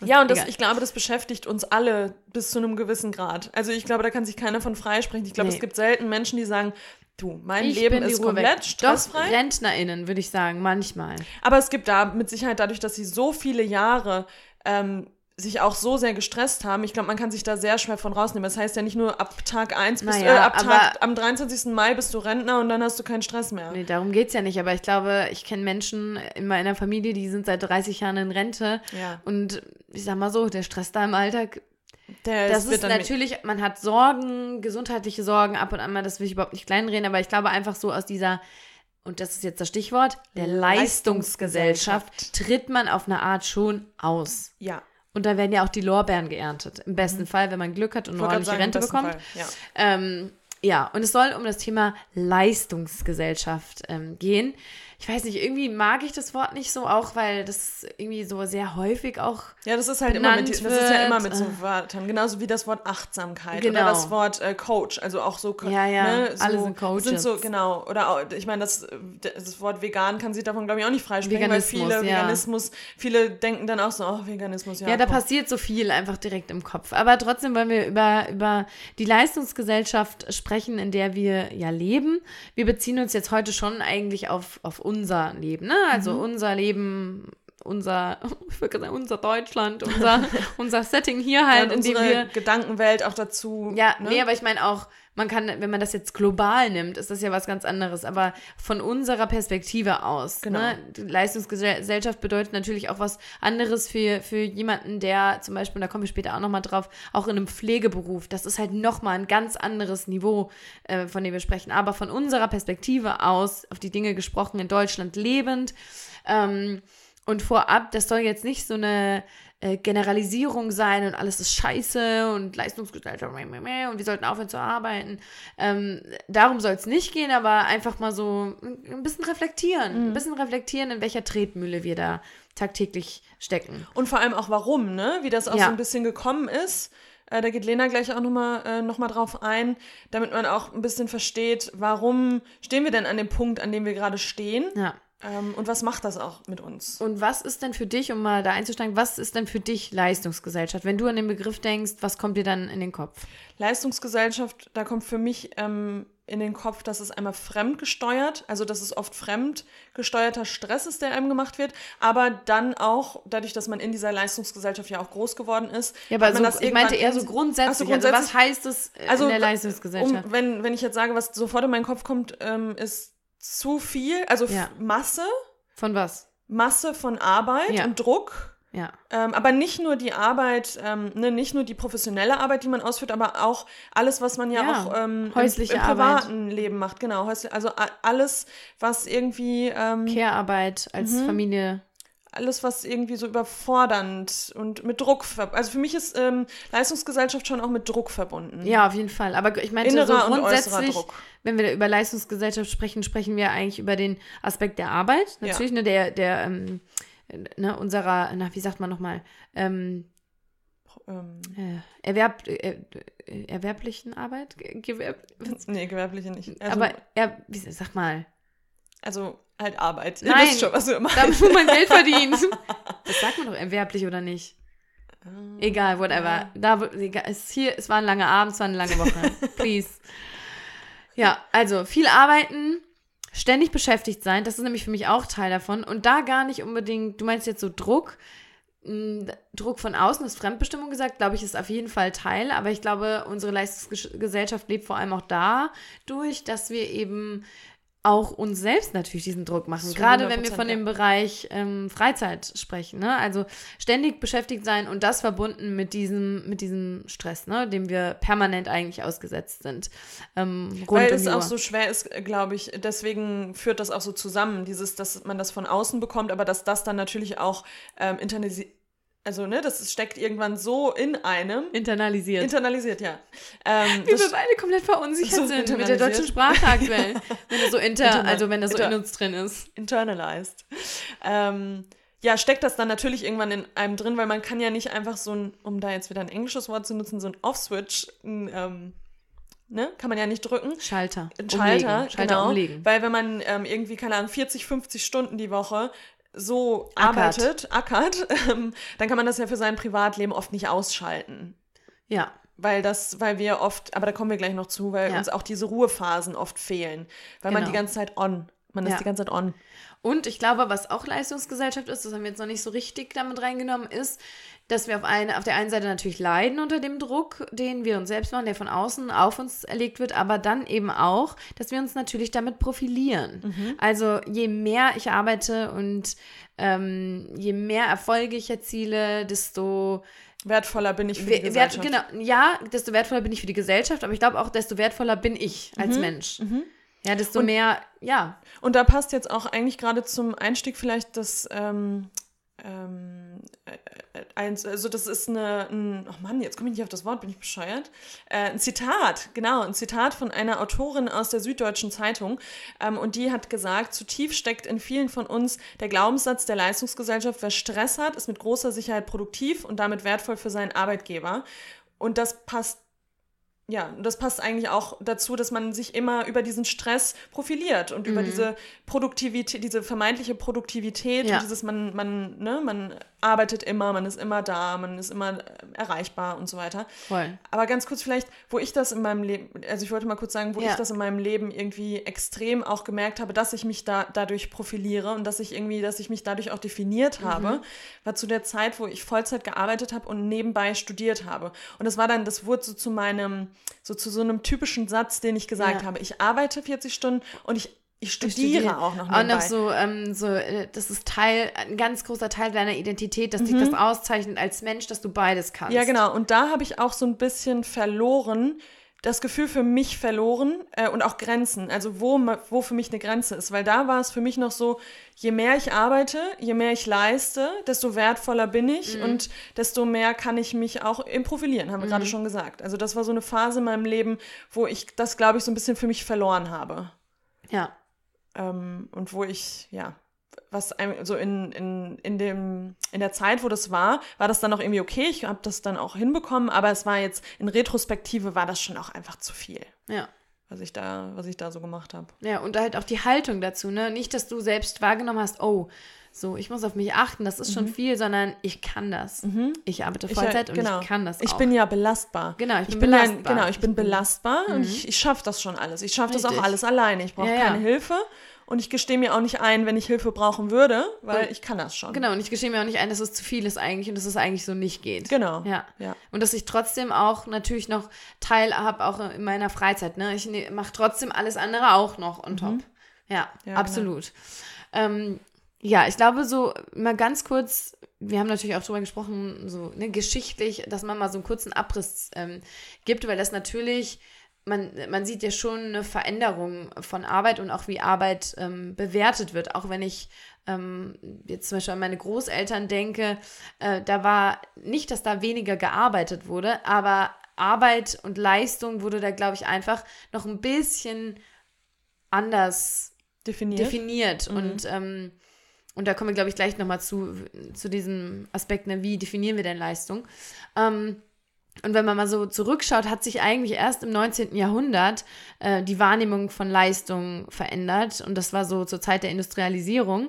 Speaker 2: Ja, und das, ich glaube, das beschäftigt uns alle bis zu einem gewissen Grad. Also ich glaube, da kann sich keiner von freisprechen. Ich glaube,
Speaker 1: Nee.
Speaker 2: es gibt selten Menschen, die sagen, du, mein
Speaker 1: Ich
Speaker 2: Leben ist komplett
Speaker 1: weg.
Speaker 2: stressfrei.
Speaker 1: Doch, RentnerInnen, würde ich sagen, manchmal.
Speaker 2: Aber es gibt da mit Sicherheit dadurch, dass sie so viele Jahre ähm, sich auch so sehr gestresst haben. Ich glaube, man kann sich da sehr schwer von rausnehmen. Das heißt ja nicht nur ab Tag 1 bis
Speaker 1: Naja,
Speaker 2: äh, ab Tag, am 23. Mai bist du Rentner und dann hast du keinen Stress mehr.
Speaker 1: Nee, darum geht es ja nicht, aber ich glaube, ich kenne Menschen in meiner Familie, die sind seit 30 Jahren in Rente.
Speaker 2: Ja.
Speaker 1: Und ich sag mal so, der Stress da im Alltag,
Speaker 2: Der
Speaker 1: das
Speaker 2: wird
Speaker 1: ist natürlich, man hat Sorgen, gesundheitliche Sorgen ab und an mal, das will ich überhaupt nicht kleinreden, aber ich glaube einfach so aus dieser, und das ist jetzt das Stichwort, der Leistungsgesellschaft tritt man auf eine Art schon aus.
Speaker 2: Ja.
Speaker 1: Und da werden ja auch die Lorbeeren geerntet. Im besten Fall, wenn man Glück hat und eine ordentliche
Speaker 2: sagen,
Speaker 1: Rente bekommt.
Speaker 2: Fall, Ja.
Speaker 1: Ähm, ja, und es soll um das Thema Leistungsgesellschaft ähm, gehen. Ich weiß nicht, irgendwie mag ich das Wort nicht so, auch weil das irgendwie so sehr häufig auch.
Speaker 2: Ja, das ist halt immer mit, das ist ja immer mit so
Speaker 1: äh.
Speaker 2: Wörtern, genauso wie das Wort Achtsamkeit
Speaker 1: Genau.
Speaker 2: oder das Wort äh, Coach, also auch so,
Speaker 1: Ja, ja,
Speaker 2: ne, so
Speaker 1: alle sind Coaches.
Speaker 2: Sind so genau oder auch, ich meine, das, das Wort vegan kann sich davon glaube ich auch nicht freisprechen, weil viele
Speaker 1: ja.
Speaker 2: Veganismus, viele denken dann auch so, oh Veganismus, ja.
Speaker 1: Ja, da
Speaker 2: komm.
Speaker 1: passiert so viel einfach direkt im Kopf. Aber trotzdem wollen wir über, über die Leistungsgesellschaft sprechen, in der wir ja leben. Wir beziehen uns jetzt heute schon eigentlich auf, auf unser Leben, ne? Also
Speaker 2: Mhm.
Speaker 1: unser Leben, unser, ich würde sagen, unser Deutschland, unser, unser Setting hier
Speaker 2: ja,
Speaker 1: halt,
Speaker 2: und
Speaker 1: in dem wir.
Speaker 2: Gedankenwelt auch dazu.
Speaker 1: Ja,
Speaker 2: ne?
Speaker 1: nee, aber ich meine auch, man kann, wenn man das jetzt global nimmt, ist das ja was ganz anderes. Aber von unserer Perspektive aus.
Speaker 2: Genau.
Speaker 1: Ne? Die Leistungsgesellschaft bedeutet natürlich auch was anderes für, für jemanden, der zum Beispiel, und da kommen wir später auch nochmal drauf, auch in einem Pflegeberuf. Das ist halt nochmal ein ganz anderes Niveau, äh, von dem wir sprechen. Aber von unserer Perspektive aus, auf die Dinge gesprochen, in Deutschland lebend, ähm, Und vorab, das soll jetzt nicht so eine äh, Generalisierung sein und alles ist scheiße und Leistungsgesellschaft und wir sollten aufhören zu arbeiten. Ähm, darum soll es nicht gehen, aber einfach mal so ein bisschen reflektieren. Mhm. Ein bisschen reflektieren, in welcher Tretmühle wir da tagtäglich stecken.
Speaker 2: Und vor allem auch warum, ne? Wie das auch ja. so ein bisschen gekommen ist. Äh, da geht Lena gleich auch nochmal äh, noch drauf ein, damit man auch ein bisschen versteht, warum stehen wir denn an dem Punkt, an dem wir gerade stehen. Ja. Ähm, und was macht das auch mit uns?
Speaker 1: Und was ist denn für dich, um mal da einzusteigen, was ist denn für dich Leistungsgesellschaft? Wenn du an den Begriff denkst, was kommt dir dann in den Kopf?
Speaker 2: Leistungsgesellschaft, da kommt für mich ähm, in den Kopf, dass es einmal fremdgesteuert, also dass es oft fremdgesteuerter Stress ist, der einem gemacht wird, aber dann auch, dadurch, dass man in dieser Leistungsgesellschaft ja auch groß geworden ist.
Speaker 1: Ja, aber so, ich meinte eher so grundsätzlich, so, grundsätzlich also was heißt es also, in der Leistungsgesellschaft?
Speaker 2: Um, wenn, wenn ich jetzt sage, was sofort in meinen Kopf kommt, ähm, ist zu viel, also ja. Masse.
Speaker 1: Von was?
Speaker 2: Masse von Arbeit ja. und Druck. Ja. Ähm, aber nicht nur die Arbeit, ähm, ne, nicht nur die professionelle Arbeit, die man ausführt, aber auch alles, was man ja, ja. auch ähm,
Speaker 1: Häusliche
Speaker 2: im, im privaten Arbeit. Leben macht. Genau, also alles, was irgendwie
Speaker 1: ähm, Care-Arbeit als mhm. Familie
Speaker 2: alles, was irgendwie so überfordernd und mit Druck, also für mich ist ähm, Leistungsgesellschaft schon auch mit Druck verbunden.
Speaker 1: Ja, auf jeden Fall. Aber ich meine, so grundsätzlich, wenn wir über Leistungsgesellschaft sprechen, sprechen wir eigentlich über den Aspekt der Arbeit. Natürlich, ja. ne, der, der, ähm, ne, unserer, na, wie sagt man nochmal, ähm, ähm, äh, Erwerb, äh, äh, erwerblichen Arbeit?
Speaker 2: Gewerb, nee, gewerbliche nicht.
Speaker 1: Also, Aber, er, wie, sag mal.
Speaker 2: Also, halt Arbeit.
Speaker 1: Ihr Nein, wisst schon, was du immer damit man Geld verdient. Das sagt man doch erwerblich oder nicht? Uh, egal, whatever. Da, es, hier, es war ein langer Abend, es war eine lange Woche. Please. Ja, also viel arbeiten, ständig beschäftigt sein, das ist nämlich für mich auch Teil davon. Und da gar nicht unbedingt, du meinst jetzt so Druck, hm, Druck von außen ist Fremdbestimmung gesagt, glaube ich, ist auf jeden Fall Teil. Aber ich glaube, unsere Leistungsgesellschaft lebt vor allem auch dadurch, dass wir eben auch uns selbst natürlich diesen Druck machen. Gerade wenn wir von dem Bereich ähm, Freizeit sprechen. Ne? Also ständig beschäftigt sein und das verbunden mit diesem, mit diesem Stress, ne? dem wir permanent eigentlich ausgesetzt sind.
Speaker 2: Ähm, Weil es auch so schwer ist, glaube ich, deswegen führt das auch so zusammen, dieses, dass man das von außen bekommt, aber dass das dann natürlich auch ähm, internalisiert also, ne, das steckt irgendwann so in einem.
Speaker 1: Internalisiert.
Speaker 2: Internalisiert, ja.
Speaker 1: Ähm, Wie wir beide komplett verunsichert so sind mit der deutschen Sprache aktuell. wenn er so inter, Interna also wenn er so inter in uns drin ist.
Speaker 2: Internalized. Ähm, ja, steckt das dann natürlich irgendwann in einem drin, weil man kann ja nicht einfach so ein, um da jetzt wieder ein englisches Wort zu nutzen, so ein Off-Switch, ähm, ne, kann man ja nicht drücken.
Speaker 1: Schalter.
Speaker 2: Ein Schalter, umlegen. Schalter genau. Umlegen. Weil wenn man ähm, irgendwie, keine Ahnung, 40, 50 Stunden die Woche so ackert. arbeitet, ackert, ähm, dann kann man das ja für sein Privatleben oft nicht ausschalten.
Speaker 1: Ja.
Speaker 2: Weil das, weil wir oft, aber da kommen wir gleich noch zu, weil ja. uns auch diese Ruhephasen oft fehlen. Weil genau. man die ganze Zeit on. Man ja. ist die ganze Zeit on.
Speaker 1: Und ich glaube, was auch Leistungsgesellschaft ist, das haben wir jetzt noch nicht so richtig damit reingenommen, ist, dass wir auf, eine, auf der einen Seite natürlich leiden unter dem Druck, den wir uns selbst machen, der von außen auf uns erlegt wird, aber dann eben auch, dass wir uns natürlich damit profilieren. Mhm. Also je mehr ich arbeite und ähm, je mehr Erfolge ich erziele, desto
Speaker 2: wertvoller bin ich für die Gesellschaft.
Speaker 1: Wert, genau, ja, desto wertvoller bin ich für die Gesellschaft, aber ich glaube auch, desto wertvoller bin ich als mhm. Mensch. Mhm. Ja, desto und, mehr, ja.
Speaker 2: Und da passt jetzt auch eigentlich gerade zum Einstieg vielleicht das ähm, ähm, äh, eins, also das ist eine, ein, oh Mann, jetzt komme ich nicht auf das Wort, bin ich bescheuert. Äh, ein Zitat, genau, ein Zitat von einer Autorin aus der Süddeutschen Zeitung. Ähm, und die hat gesagt, zu tief steckt in vielen von uns der Glaubenssatz der Leistungsgesellschaft, wer Stress hat, ist mit großer Sicherheit produktiv und damit wertvoll für seinen Arbeitgeber. Und das passt ja, das passt eigentlich auch dazu, dass man sich immer über diesen Stress profiliert und mhm. über diese Produktivität, diese vermeintliche Produktivität ja. und dieses man, man, ne, man arbeitet immer, man ist immer da, man ist immer erreichbar und so weiter. Voll. Aber ganz kurz vielleicht, wo ich das in meinem Leben, also ich wollte mal kurz sagen, wo ja. ich das in meinem Leben irgendwie extrem auch gemerkt habe, dass ich mich da dadurch profiliere und dass ich irgendwie, dass ich mich dadurch auch definiert mhm. habe, war zu der Zeit, wo ich Vollzeit gearbeitet habe und nebenbei studiert habe. Und das war dann, das wurde so zu meinem, so zu so einem typischen Satz, den ich gesagt ja. habe. Ich arbeite 40 Stunden und ich ich studiere, studiere auch noch
Speaker 1: nebenbei. Auch noch so, ähm, so, äh, das ist Teil, ein ganz großer Teil deiner Identität, dass mhm. dich das auszeichnet als Mensch, dass du beides kannst.
Speaker 2: Ja, genau. Und da habe ich auch so ein bisschen verloren, das Gefühl für mich verloren äh, und auch Grenzen, also wo, wo für mich eine Grenze ist, weil da war es für mich noch so, je mehr ich arbeite, je mehr ich leiste, desto wertvoller bin ich mhm. und desto mehr kann ich mich auch profilieren, haben wir mhm. gerade schon gesagt. Also das war so eine Phase in meinem Leben, wo ich das, glaube ich, so ein bisschen für mich verloren habe.
Speaker 1: Ja.
Speaker 2: Ähm, und wo ich, ja, was so in, in, in, dem, in der Zeit, wo das war, war das dann auch irgendwie okay. Ich habe das dann auch hinbekommen, aber es war jetzt in Retrospektive war das schon auch einfach zu viel.
Speaker 1: Ja.
Speaker 2: Was ich da, was ich da so gemacht habe.
Speaker 1: Ja, und halt auch die Haltung dazu, ne? Nicht, dass du selbst wahrgenommen hast, oh, so, ich muss auf mich achten, das ist mhm. schon viel, sondern ich kann das. Mhm. Ich arbeite Vollzeit ich, genau. und ich kann das auch.
Speaker 2: Ich bin ja belastbar.
Speaker 1: Genau, ich bin,
Speaker 2: ich
Speaker 1: bin belastbar.
Speaker 2: Ja, genau, ich bin belastbar mhm. und ich, ich schaffe das schon alles. Ich schaffe das auch alles alleine. Ich brauche ja, keine ja. Hilfe. Und ich gestehe mir auch nicht ein, wenn ich Hilfe brauchen würde, weil und, ich kann das schon.
Speaker 1: Genau, und ich gestehe mir auch nicht ein, dass es zu viel ist eigentlich und dass es eigentlich so nicht geht.
Speaker 2: Genau.
Speaker 1: Ja. ja. Und dass ich trotzdem auch natürlich noch Teil habe, auch in meiner Freizeit. Ne? Ich ne, mache trotzdem alles andere auch noch on top. Mhm. Ja, ja, genau. absolut. Genau. Ähm, ja, ich glaube, so mal ganz kurz, wir haben natürlich auch drüber gesprochen, so ne, geschichtlich, dass man mal so einen kurzen Abriss ähm, gibt, weil das natürlich man, man sieht ja schon eine Veränderung von Arbeit und auch wie Arbeit ähm, bewertet wird. Auch wenn ich ähm, jetzt zum Beispiel an meine Großeltern denke, äh, da war nicht, dass da weniger gearbeitet wurde, aber Arbeit und Leistung wurde da, glaube ich, einfach noch ein bisschen anders
Speaker 2: definiert.
Speaker 1: definiert. Mhm. Und, ähm, und da kommen wir, glaube ich, gleich nochmal zu, zu diesem Aspekt, ne, wie definieren wir denn Leistung? Ähm, und wenn man mal so zurückschaut, hat sich eigentlich erst im 19. Jahrhundert äh, die Wahrnehmung von Leistung verändert. Und das war so zur Zeit der Industrialisierung.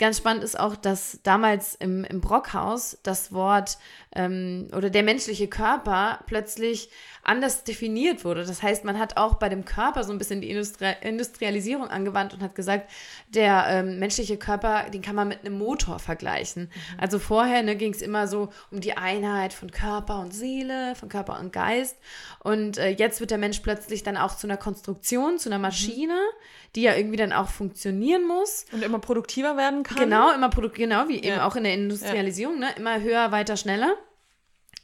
Speaker 1: Ganz spannend ist auch, dass damals im, im Brockhaus das Wort ähm, oder der menschliche Körper plötzlich anders definiert wurde. Das heißt, man hat auch bei dem Körper so ein bisschen die Industri Industrialisierung angewandt und hat gesagt, der ähm, menschliche Körper, den kann man mit einem Motor vergleichen. Mhm. Also vorher ne, ging es immer so um die Einheit von Körper und Seele, von Körper und Geist. Und äh, jetzt wird der Mensch plötzlich dann auch zu einer Konstruktion, zu einer mhm. Maschine. Mhm die ja irgendwie dann auch funktionieren muss.
Speaker 2: Und immer produktiver werden kann.
Speaker 1: Genau, immer produk genau, wie eben auch in der Industrialisierung, ne? Immer höher, weiter, schneller.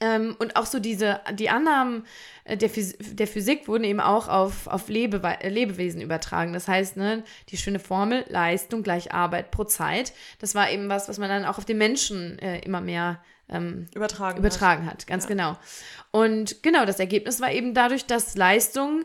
Speaker 1: Ähm, und auch so diese, die Annahmen äh, der, Phys der Physik wurden eben auch auf, auf Lebe Lebewesen übertragen. Das heißt, ne, die schöne Formel Leistung gleich Arbeit pro Zeit, das war eben was, was man dann auch auf den Menschen äh, immer mehr ähm,
Speaker 2: übertragen,
Speaker 1: übertragen hat. hat ganz ja. genau. Und genau, das Ergebnis war eben dadurch, dass Leistung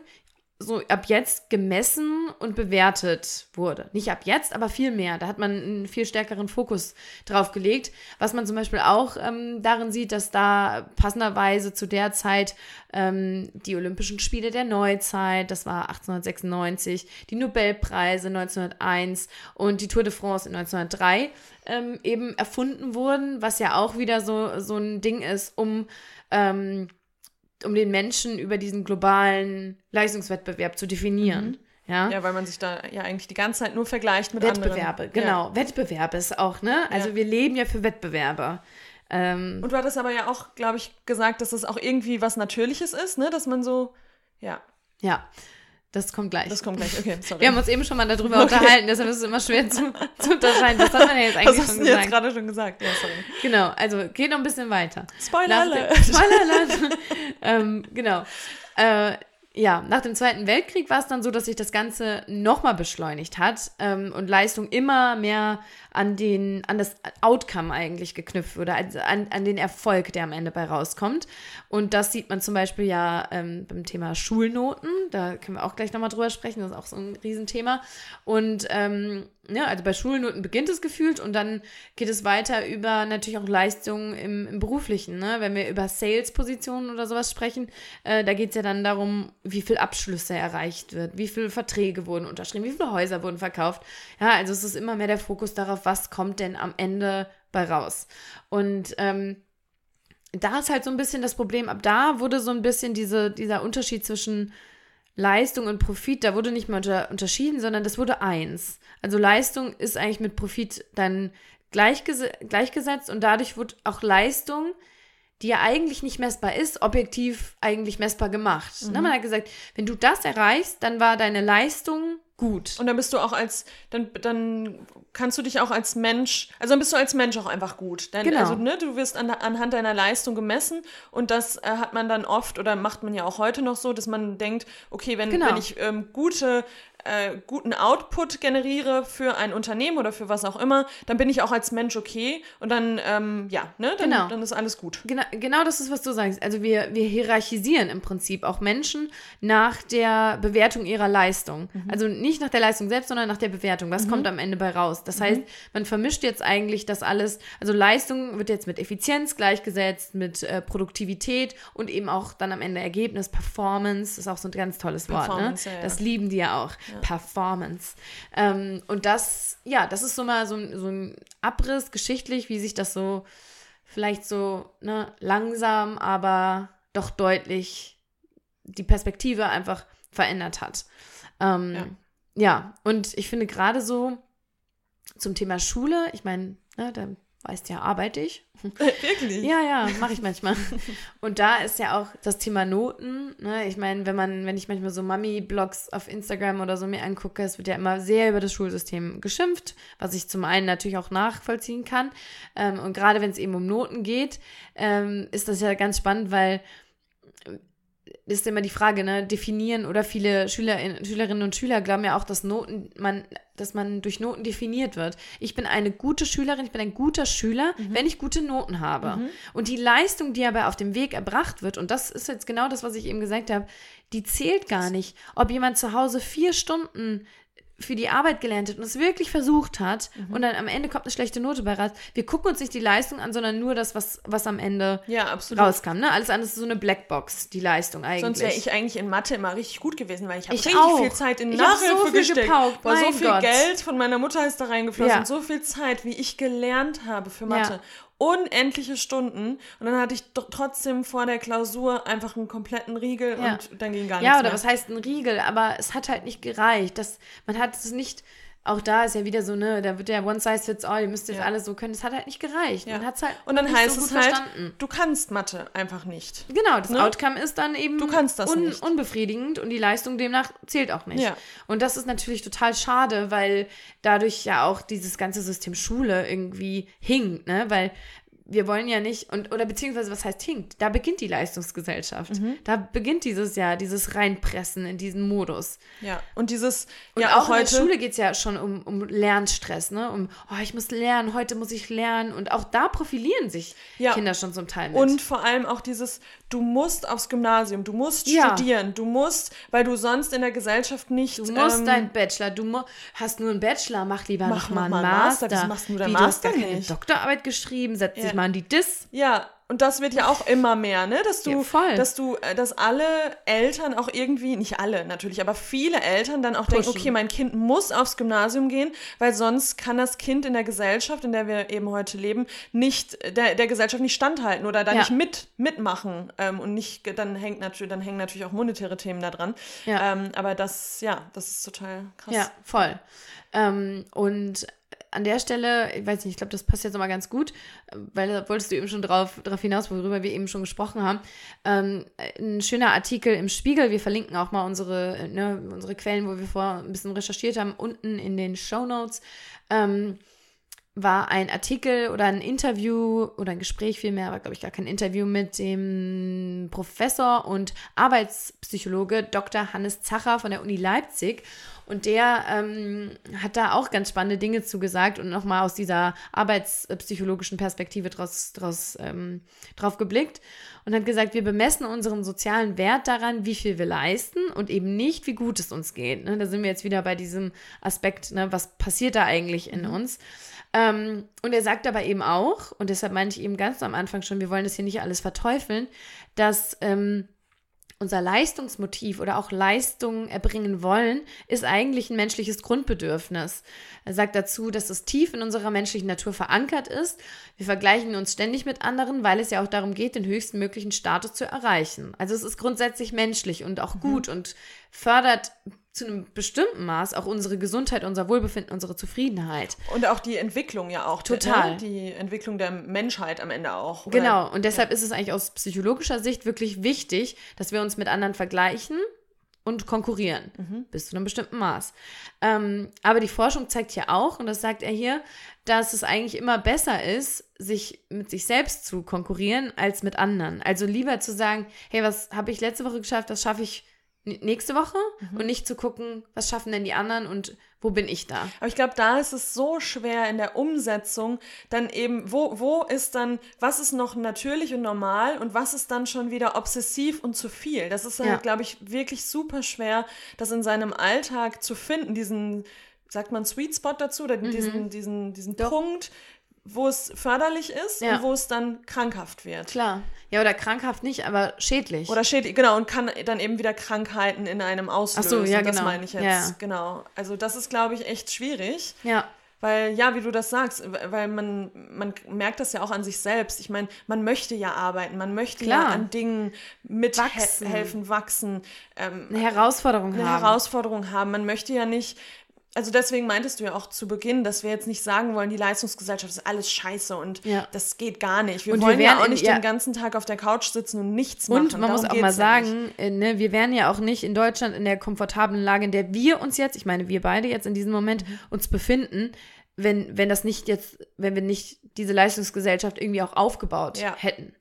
Speaker 1: so ab jetzt gemessen und bewertet wurde. Nicht ab jetzt, aber viel mehr. Da hat man einen viel stärkeren Fokus drauf gelegt. Was man zum Beispiel auch ähm, darin sieht, dass da passenderweise zu der Zeit ähm, die Olympischen Spiele der Neuzeit, das war 1896, die Nobelpreise 1901 und die Tour de France in 1903 ähm, eben erfunden wurden, was ja auch wieder so, so ein Ding ist, um ähm, um den Menschen über diesen globalen Leistungswettbewerb zu definieren. Mhm. Ja?
Speaker 2: ja, weil man sich da ja eigentlich die ganze Zeit nur vergleicht mit
Speaker 1: Wettbewerbe,
Speaker 2: anderen.
Speaker 1: genau. Ja. Wettbewerbe ist auch, ne? Also ja. wir leben ja für Wettbewerbe. Ähm,
Speaker 2: Und du hattest aber ja auch, glaube ich, gesagt, dass das auch irgendwie was Natürliches ist, ne? Dass man so, ja.
Speaker 1: Ja. Das kommt gleich.
Speaker 2: Das kommt gleich, okay, sorry.
Speaker 1: Wir haben uns eben schon mal darüber okay. unterhalten, deshalb ist es immer schwer zu, zu unterscheiden. Das hat man ja jetzt eigentlich
Speaker 2: das hast
Speaker 1: schon
Speaker 2: du jetzt gerade schon gesagt. Ja, sorry.
Speaker 1: Genau, also geht noch ein bisschen weiter.
Speaker 2: Spoiler Alert.
Speaker 1: Spoiler Alert. ähm, genau. Äh, ja, nach dem Zweiten Weltkrieg war es dann so, dass sich das Ganze nochmal beschleunigt hat ähm, und Leistung immer mehr an, den, an das Outcome eigentlich geknüpft wurde, also an, an den Erfolg, der am Ende bei rauskommt. Und das sieht man zum Beispiel ja ähm, beim Thema Schulnoten. Da können wir auch gleich nochmal drüber sprechen. Das ist auch so ein Riesenthema. Und ähm, ja, also bei Schulnoten beginnt es gefühlt und dann geht es weiter über natürlich auch Leistungen im, im Beruflichen. Ne? Wenn wir über Sales-Positionen oder sowas sprechen, äh, da geht es ja dann darum, wie viel Abschlüsse erreicht wird, wie viele Verträge wurden unterschrieben, wie viele Häuser wurden verkauft. Ja, also es ist immer mehr der Fokus darauf, was kommt denn am Ende bei raus. Und ähm, da ist halt so ein bisschen das Problem, ab da wurde so ein bisschen diese, dieser Unterschied zwischen Leistung und Profit, da wurde nicht mehr unter, unterschieden, sondern das wurde eins. Also Leistung ist eigentlich mit Profit dann gleichges gleichgesetzt und dadurch wurde auch Leistung die ja eigentlich nicht messbar ist, objektiv eigentlich messbar gemacht.
Speaker 2: Mhm.
Speaker 1: Ne? Man hat gesagt, wenn du das erreichst, dann war deine Leistung gut.
Speaker 2: Und dann bist du auch als, dann, dann kannst du dich auch als Mensch, also dann bist du als Mensch auch einfach gut. Dann,
Speaker 1: Genau.
Speaker 2: Also, ne, du wirst an, anhand deiner Leistung gemessen und das äh, hat man dann oft oder macht man ja auch heute noch so, dass man denkt, okay, wenn,
Speaker 1: Genau.
Speaker 2: wenn ich ähm, gute äh, guten Output generiere für ein Unternehmen oder für was auch immer, dann bin ich auch als Mensch okay und dann, ähm, ja, ne, dann,
Speaker 1: Genau.
Speaker 2: dann ist alles gut.
Speaker 1: Genau, genau das ist, was du sagst. Also wir, wir hierarchisieren im Prinzip auch Menschen nach der Bewertung ihrer Leistung. Also nicht nach der Leistung selbst, sondern nach der Bewertung. Was kommt am Ende bei raus? Das heißt, man vermischt jetzt eigentlich das alles, also Leistung wird jetzt mit Effizienz gleichgesetzt, mit äh, Produktivität und eben auch dann am Ende Ergebnis, Performance, ist auch so ein ganz tolles Wort. Ne?
Speaker 2: Performance, ja, ja.
Speaker 1: Das lieben die ja auch. Performance. Ähm, und das, ja, das ist so mal so, ein- so ein Abriss geschichtlich, wie sich das so vielleicht so ne, langsam, aber doch deutlich die Perspektive einfach verändert hat. Ähm,
Speaker 2: Ja.
Speaker 1: ja. und ich finde gerade so zum Thema Schule, ich meine, ne, da weißt ja, arbeite ich.
Speaker 2: Wirklich?
Speaker 1: Ja, ja, mache ich manchmal. Und da ist ja auch das Thema Noten. Ne? Ich meine, wenn man, wenn ich manchmal so Mami-Blogs auf Instagram oder so mir angucke, es wird ja immer sehr über das Schulsystem geschimpft, was ich zum einen natürlich auch nachvollziehen kann. Ähm, und gerade wenn es eben um Noten geht, ähm, ist das ja ganz spannend, weil ist immer die Frage, ne, definieren oder viele Schülerinnen, Schülerinnen und Schüler glauben ja auch, dass Noten, man, dass man durch Noten definiert wird. Ich bin eine gute Schülerin, ich bin ein guter Schüler, wenn ich gute Noten habe. Und die Leistung, die aber auf dem Weg erbracht wird, und das ist jetzt genau das, was ich eben gesagt habe, die zählt gar nicht. Ob jemand zu Hause vier Stunden für die Arbeit gelernt hat und es wirklich versucht hat und dann am Ende kommt eine schlechte Note bei raus. Wir gucken uns nicht die Leistung an, sondern nur das, was, was am Ende
Speaker 2: Ja, absolut.
Speaker 1: rauskam. Ne? Alles andere ist so eine Blackbox, die Leistung eigentlich.
Speaker 2: Sonst wäre ich eigentlich in Mathe immer richtig gut gewesen, weil ich habe
Speaker 1: Ich
Speaker 2: richtig
Speaker 1: auch.
Speaker 2: viel Zeit in
Speaker 1: Ich
Speaker 2: Nachhilfe
Speaker 1: so viel
Speaker 2: gesteckt.
Speaker 1: gepaukt,
Speaker 2: Boah, so viel
Speaker 1: Gott.
Speaker 2: Geld von meiner Mutter ist da reingeflossen
Speaker 1: Ja.
Speaker 2: und so viel Zeit, wie ich gelernt habe für Mathe.
Speaker 1: Ja.
Speaker 2: Unendliche Stunden. Und dann hatte ich trotzdem vor der Klausur einfach einen kompletten Riegel
Speaker 1: Ja.
Speaker 2: und dann ging gar
Speaker 1: Ja,
Speaker 2: nichts
Speaker 1: oder
Speaker 2: mehr.
Speaker 1: was heißt ein Riegel? Aber es hat halt nicht gereicht. Das, man hat es nicht. Auch da ist ja wieder so, ne, da wird ja one size fits all, ihr müsst jetzt
Speaker 2: Ja.
Speaker 1: alles so können. Es hat halt nicht gereicht.
Speaker 2: Ja.
Speaker 1: Man hat es halt
Speaker 2: und dann
Speaker 1: nicht
Speaker 2: heißt
Speaker 1: so
Speaker 2: es halt,
Speaker 1: verstanden.
Speaker 2: du kannst Mathe einfach nicht.
Speaker 1: Genau, das
Speaker 2: Ne?
Speaker 1: Outcome ist dann eben
Speaker 2: Du kannst das nicht.
Speaker 1: unbefriedigend und die Leistung demnach zählt auch nicht.
Speaker 2: Ja.
Speaker 1: Und das ist natürlich total schade, weil dadurch ja auch dieses ganze System Schule irgendwie hinkt, ne? Weil wir wollen ja nicht, und oder beziehungsweise was heißt hinkt? Da beginnt die Leistungsgesellschaft.
Speaker 2: Mhm.
Speaker 1: Da beginnt dieses Jahr, dieses Reinpressen in diesen Modus.
Speaker 2: Ja, und dieses,
Speaker 1: Und
Speaker 2: ja,
Speaker 1: auch,
Speaker 2: auch
Speaker 1: in der
Speaker 2: heute.
Speaker 1: Schule geht es ja schon um, um Lernstress, ne? Um, oh, ich muss lernen, heute muss ich lernen. Und auch da profilieren sich
Speaker 2: Ja.
Speaker 1: Kinder schon zum Teil mit.
Speaker 2: Und vor allem auch dieses, du musst aufs Gymnasium, du musst
Speaker 1: Ja.
Speaker 2: studieren, du musst, weil du sonst in der Gesellschaft nicht.
Speaker 1: Du musst
Speaker 2: ähm,
Speaker 1: dein Bachelor, du hast nur einen Bachelor, mach lieber
Speaker 2: Mach
Speaker 1: noch mal einen Master.
Speaker 2: Master. Wieso machst du deinen
Speaker 1: Wie, du hast gar
Speaker 2: Master
Speaker 1: keine? Doktorarbeit geschrieben, setz
Speaker 2: Ja.
Speaker 1: dich mal an die Dis.
Speaker 2: Ja, und das wird ja auch immer mehr, ne? Dass du,
Speaker 1: Ja,
Speaker 2: dass du, äh, dass alle Eltern auch irgendwie, nicht alle natürlich, aber viele Eltern dann auch denken,
Speaker 1: Pushen.
Speaker 2: okay, mein Kind muss aufs Gymnasium gehen, weil sonst kann das Kind in der Gesellschaft, in der wir eben heute leben, nicht der, der Gesellschaft nicht standhalten oder da
Speaker 1: Ja.
Speaker 2: nicht mit mitmachen ähm, und nicht, dann hängt natürlich, dann hängen natürlich auch monetäre Themen da dran.
Speaker 1: Ja.
Speaker 2: Ähm, aber das, ja, das ist total krass.
Speaker 1: Ja, voll. Ähm, und an der Stelle, ich weiß nicht, ich glaube, das passt jetzt nochmal ganz gut, äh, weil da wolltest du eben schon drauf, drauf hinaus, worüber wir eben schon gesprochen haben. Ähm, ein schöner Artikel im Spiegel, wir verlinken auch mal unsere, äh, ne, unsere Quellen, wo wir vorher ein bisschen recherchiert haben, unten in den Show Notes. Ähm, war ein Artikel oder ein Interview oder ein Gespräch vielmehr, aber glaube ich gar kein Interview mit dem Professor und Arbeitspsychologe Dr. Hannes Zacher von der Uni Leipzig. Und der ähm, hat da auch ganz spannende Dinge zugesagt und nochmal aus dieser arbeitspsychologischen Perspektive draus, draus, ähm, drauf geblickt und hat gesagt, wir bemessen unseren sozialen Wert daran, wie viel wir leisten und eben nicht, wie gut es uns geht. Ne? Da sind wir jetzt wieder bei diesem Aspekt, ne? was passiert da eigentlich in uns? Ähm, und er sagt aber eben auch, und deshalb meinte ich eben ganz am Anfang schon, wir wollen das hier nicht alles verteufeln, dass ähm, unser Leistungsmotiv oder auch Leistung erbringen wollen, ist eigentlich ein menschliches Grundbedürfnis. Er sagt dazu, dass es tief in unserer menschlichen Natur verankert ist. Wir vergleichen uns ständig mit anderen, weil es ja auch darum geht, den höchsten möglichen Status zu erreichen. Also es ist grundsätzlich menschlich und auch gut und fördert zu einem bestimmten Maß auch unsere Gesundheit, unser Wohlbefinden, unsere Zufriedenheit.
Speaker 2: Und auch die Entwicklung ja auch.
Speaker 1: Total.
Speaker 2: Ne? Die Entwicklung der Menschheit am Ende auch. Oder?
Speaker 1: Genau. Und deshalb ist es eigentlich aus psychologischer Sicht wirklich wichtig, dass wir uns mit anderen vergleichen und konkurrieren. Bis zu einem bestimmten Maß. Ähm, aber die Forschung zeigt ja auch, und das sagt er hier, dass es eigentlich immer besser ist, sich mit sich selbst zu konkurrieren als mit anderen. Also lieber zu sagen, hey, was habe ich letzte Woche geschafft, das schaffe ich nächste Woche und nicht zu gucken, was schaffen denn die anderen und wo bin ich da?
Speaker 2: Aber ich glaube, da ist es so schwer in der Umsetzung, dann eben, wo, wo ist dann, was ist noch natürlich und normal und was ist dann schon wieder obsessiv und zu viel? Das ist
Speaker 1: Ja.
Speaker 2: halt, glaube ich, wirklich super schwer, das in seinem Alltag zu finden, diesen, sagt man Sweet Spot dazu, oder diesen, diesen, diesen
Speaker 1: Mhm. Doch.
Speaker 2: Punkt, wo es förderlich ist
Speaker 1: Ja.
Speaker 2: und wo es dann krankhaft wird.
Speaker 1: Klar. Ja, oder krankhaft nicht, aber schädlich.
Speaker 2: Oder schädigt, genau, und kann dann eben wieder Krankheiten in einem auslösen.
Speaker 1: so, ja,
Speaker 2: Das
Speaker 1: genau.
Speaker 2: meine ich jetzt,
Speaker 1: Ja.
Speaker 2: genau. Also das ist, glaube ich, echt schwierig.
Speaker 1: ja.
Speaker 2: Weil, ja, wie du das sagst, weil man, man merkt das ja auch an sich selbst. Ich meine, man möchte ja arbeiten, man möchte
Speaker 1: Klar.
Speaker 2: ja an Dingen mithelfen,
Speaker 1: Wachsen.
Speaker 2: helfen, wachsen, ähm,
Speaker 1: Eine Herausforderung
Speaker 2: eine
Speaker 1: haben.
Speaker 2: Herausforderung haben. Man möchte ja nicht, also deswegen meintest du ja auch zu Beginn, dass wir jetzt nicht sagen wollen, die Leistungsgesellschaft ist alles scheiße und
Speaker 1: Ja.
Speaker 2: das geht gar nicht. Wir
Speaker 1: Und wir
Speaker 2: wollen ja
Speaker 1: wären
Speaker 2: auch nicht
Speaker 1: ja.
Speaker 2: den ganzen Tag auf der Couch sitzen und nichts machen.
Speaker 1: Und man muss
Speaker 2: Darum
Speaker 1: auch mal
Speaker 2: ja
Speaker 1: sagen, äh, ne, wir wären ja auch nicht in Deutschland in der komfortablen Lage, in der wir uns jetzt, ich meine, wir beide jetzt in diesem Moment
Speaker 2: Mhm.
Speaker 1: uns befinden, wenn, wenn das nicht jetzt, wenn wir nicht diese Leistungsgesellschaft irgendwie auch aufgebaut
Speaker 2: Ja.
Speaker 1: hätten.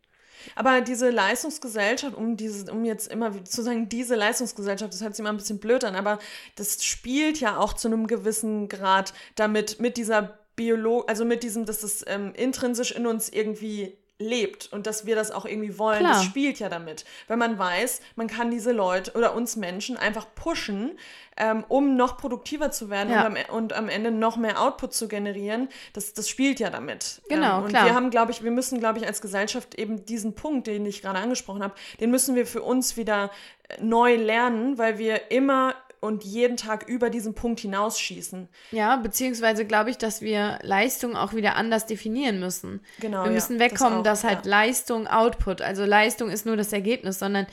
Speaker 2: Aber diese Leistungsgesellschaft, um diese, um jetzt immer zu sagen, diese Leistungsgesellschaft, das hört sich immer ein bisschen blöd an, aber das spielt ja auch zu einem gewissen Grad damit, mit dieser Biolo, also mit diesem, dass es ähm, intrinsisch in uns irgendwie lebt und dass wir das auch irgendwie wollen,
Speaker 1: Klar.
Speaker 2: das spielt ja damit. Wenn man weiß, man kann diese Leute oder uns Menschen einfach pushen, ähm, um noch produktiver zu werden
Speaker 1: Ja.
Speaker 2: und, am, und am Ende noch mehr Output zu generieren, das, das spielt ja damit.
Speaker 1: Genau,
Speaker 2: ähm, und
Speaker 1: klar.
Speaker 2: wir haben, glaube ich, wir müssen, glaube ich, als Gesellschaft eben diesen Punkt, den ich gerade angesprochen habe, den müssen wir für uns wieder äh, neu lernen, weil wir immer und jeden Tag über diesen Punkt hinausschießen.
Speaker 1: Ja, beziehungsweise glaube ich, dass wir Leistung auch wieder anders definieren müssen.
Speaker 2: Genau,
Speaker 1: Wir
Speaker 2: ja,
Speaker 1: müssen
Speaker 2: das
Speaker 1: wegkommen,
Speaker 2: auch,
Speaker 1: dass halt
Speaker 2: ja.
Speaker 1: Leistung Output, also Leistung ist nur das Ergebnis, sondern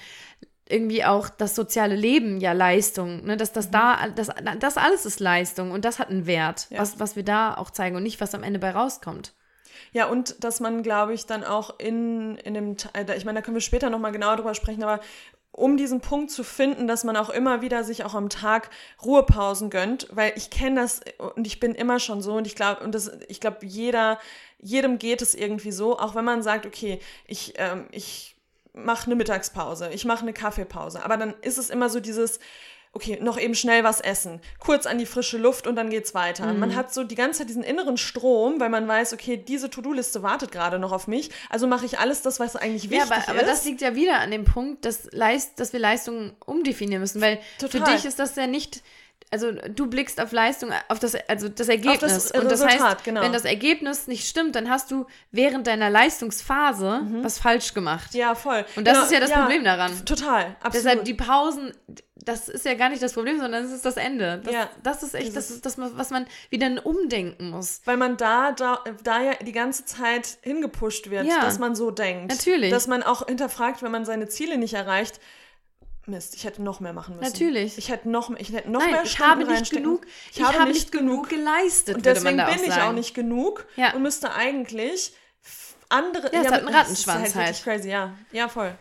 Speaker 1: irgendwie auch das soziale Leben ja Leistung, ne? dass das da, das, das alles ist Leistung und das hat einen Wert,
Speaker 2: Ja.
Speaker 1: was, was wir da auch zeigen und nicht, was am Ende bei rauskommt.
Speaker 2: Ja, und dass man, glaube ich, dann auch in, in dem, äh, ich meine, da können wir später nochmal genauer drüber sprechen, aber um diesen Punkt zu finden, dass man auch immer wieder sich auch am Tag Ruhepausen gönnt, weil ich kenne das und ich bin immer schon so und ich glaube, und das, ich glaube, jeder, jedem geht es irgendwie so, auch wenn man sagt, okay, ich, ähm, ich mache eine Mittagspause, ich mache eine Kaffeepause, aber dann ist es immer so dieses, okay, noch eben schnell was essen, kurz an die frische Luft und dann geht's weiter.
Speaker 1: Mhm.
Speaker 2: Man hat so die ganze Zeit diesen inneren Strom, weil man weiß, okay, diese To-Do-Liste wartet gerade noch auf mich, also mache ich alles das, was eigentlich
Speaker 1: Ja,
Speaker 2: wichtig
Speaker 1: aber, aber
Speaker 2: ist.
Speaker 1: das liegt ja wieder an dem Punkt, dass, Leist, dass wir Leistungen umdefinieren müssen, weil für
Speaker 2: Total.
Speaker 1: dich ist das ja nicht, also du blickst auf Leistung, auf das, also das Ergebnis.
Speaker 2: das
Speaker 1: und das
Speaker 2: Resultat,
Speaker 1: heißt,
Speaker 2: genau.
Speaker 1: wenn das Ergebnis nicht stimmt, dann hast du während deiner Leistungsphase was falsch gemacht.
Speaker 2: Mhm. ja, voll.
Speaker 1: Und das
Speaker 2: Genau,
Speaker 1: ist ja das Problem daran.
Speaker 2: Total, absolut.
Speaker 1: Deshalb die Pausen, das ist ja gar nicht das Problem, sondern es ist das Ende. Das,
Speaker 2: Ja.
Speaker 1: das ist echt das, das, was man wieder Umdenken muss.
Speaker 2: weil man da, da, da ja die ganze Zeit hingepusht wird,
Speaker 1: Ja.
Speaker 2: dass man so denkt.
Speaker 1: Natürlich.
Speaker 2: Dass man auch hinterfragt, wenn man seine Ziele nicht erreicht. Mist, ich hätte noch mehr machen müssen.
Speaker 1: Natürlich.
Speaker 2: Ich hätte noch, ich hätte noch
Speaker 1: Nein,
Speaker 2: mehr
Speaker 1: ich
Speaker 2: Stunden
Speaker 1: habe nicht genug, ich, habe nicht genug geleistet,
Speaker 2: Und deswegen bin
Speaker 1: auch
Speaker 2: ich
Speaker 1: sagen.
Speaker 2: auch nicht genug
Speaker 1: Ja.
Speaker 2: und müsste eigentlich andere.
Speaker 1: Ja, es hat einen
Speaker 2: das
Speaker 1: Rattenschwanz
Speaker 2: ist halt.
Speaker 1: halt.
Speaker 2: Crazy, ja. Ja, voll.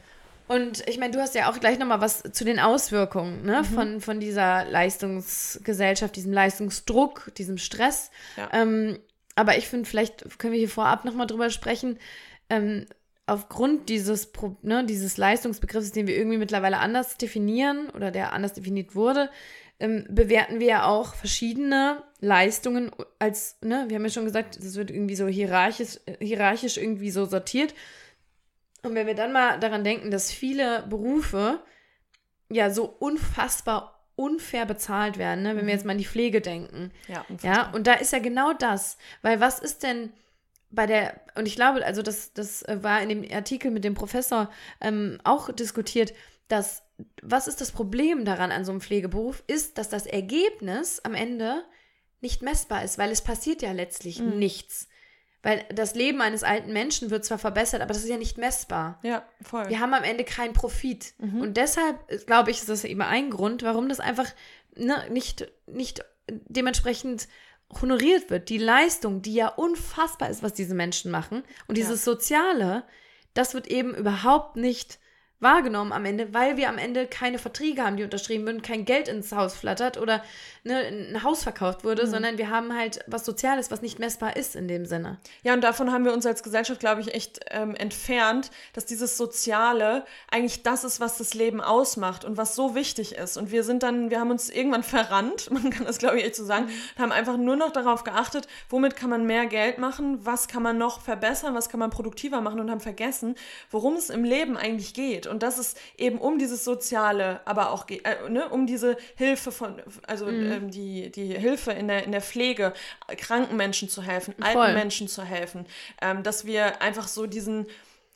Speaker 1: Und ich meine, du hast ja auch gleich nochmal was zu den Auswirkungen
Speaker 2: Mhm.
Speaker 1: ne, von, von dieser Leistungsgesellschaft, diesem Leistungsdruck, diesem Stress.
Speaker 2: Ja.
Speaker 1: Ähm, aber ich finde, vielleicht können wir hier vorab nochmal drüber sprechen. Ähm, aufgrund dieses, ne, dieses Leistungsbegriffs, den wir irgendwie mittlerweile anders definieren oder der anders definiert wurde, ähm, bewerten wir ja auch verschiedene Leistungen als, ne, wir haben ja schon gesagt, das wird irgendwie so hierarchisch, hierarchisch irgendwie so sortiert. Und wenn wir dann mal daran denken, dass viele Berufe ja so unfassbar unfair bezahlt werden, ne? wenn wir jetzt mal an die Pflege denken.
Speaker 2: Ja,
Speaker 1: Ja, und da ist ja genau das. Weil was ist denn bei der, und ich glaube, also das, das äh, war in dem Artikel mit dem Professor ähm, auch diskutiert, dass, was ist das Problem daran an so einem Pflegeberuf, ist, dass das Ergebnis am Ende nicht messbar ist, weil es passiert ja letztlich
Speaker 2: Mhm.
Speaker 1: nichts. Weil das Leben eines alten Menschen wird zwar verbessert, aber das ist ja nicht messbar.
Speaker 2: ja, voll.
Speaker 1: Wir haben am Ende keinen Profit.
Speaker 2: Mhm.
Speaker 1: Und deshalb, äh, glaube ich, ist das eben ein Grund, warum das einfach ne, nicht, nicht dementsprechend honoriert wird. Die Leistung, die ja unfassbar ist, was diese Menschen machen. Und dieses ja. Soziale, das wird eben überhaupt nicht wahrgenommen am Ende, weil wir am Ende keine Verträge haben, die unterschrieben würden, kein Geld ins Haus flattert oder ne, ein Haus verkauft wurde, mhm. sondern wir haben halt was Soziales, was nicht messbar ist in dem Sinne.
Speaker 2: Ja, und davon haben wir uns als Gesellschaft, glaube ich, echt ähm, entfernt, dass dieses Soziale eigentlich das ist, was das Leben ausmacht und was so wichtig ist. Und wir sind dann, wir haben uns irgendwann verrannt, man kann das, glaube ich, echt so sagen, und haben einfach nur noch darauf geachtet, womit kann man mehr Geld machen, was kann man noch verbessern, was kann man produktiver machen und haben vergessen, worum es im Leben eigentlich geht und dass es eben um dieses Soziale, aber auch äh, ne, um diese Hilfe von, also mhm. ähm, die, die Hilfe in der, in der Pflege, kranken Menschen zu helfen, Voll. alten Menschen zu helfen, ähm, dass wir einfach so diesen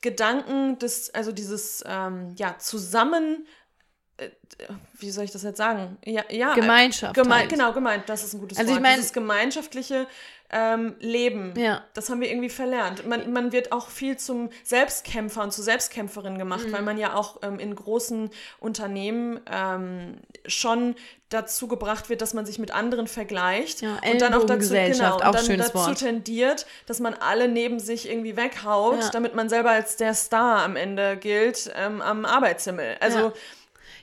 Speaker 2: Gedanken des, also dieses ähm, ja, Zusammen äh, wie soll ich das jetzt sagen? Ja, ja
Speaker 1: Gemeinschaft.
Speaker 2: Geme halt. Genau, gemeint, das ist ein gutes also Wort. Ich mein, Dieses gemeinschaftliche ähm, Leben. Ja. Das haben wir irgendwie verlernt. Man, man wird auch viel zum Selbstkämpfer und zur Selbstkämpferin gemacht, mhm. weil man ja auch ähm, in großen Unternehmen ähm, schon dazu gebracht wird, dass man sich mit anderen vergleicht
Speaker 1: ja,
Speaker 2: und dann auch dazu,
Speaker 1: genau,
Speaker 2: und dann dazu Wort. tendiert, dass man alle neben sich irgendwie weghaut, ja. damit man selber als der Star am Ende gilt ähm, am Arbeitshimmel. Also ja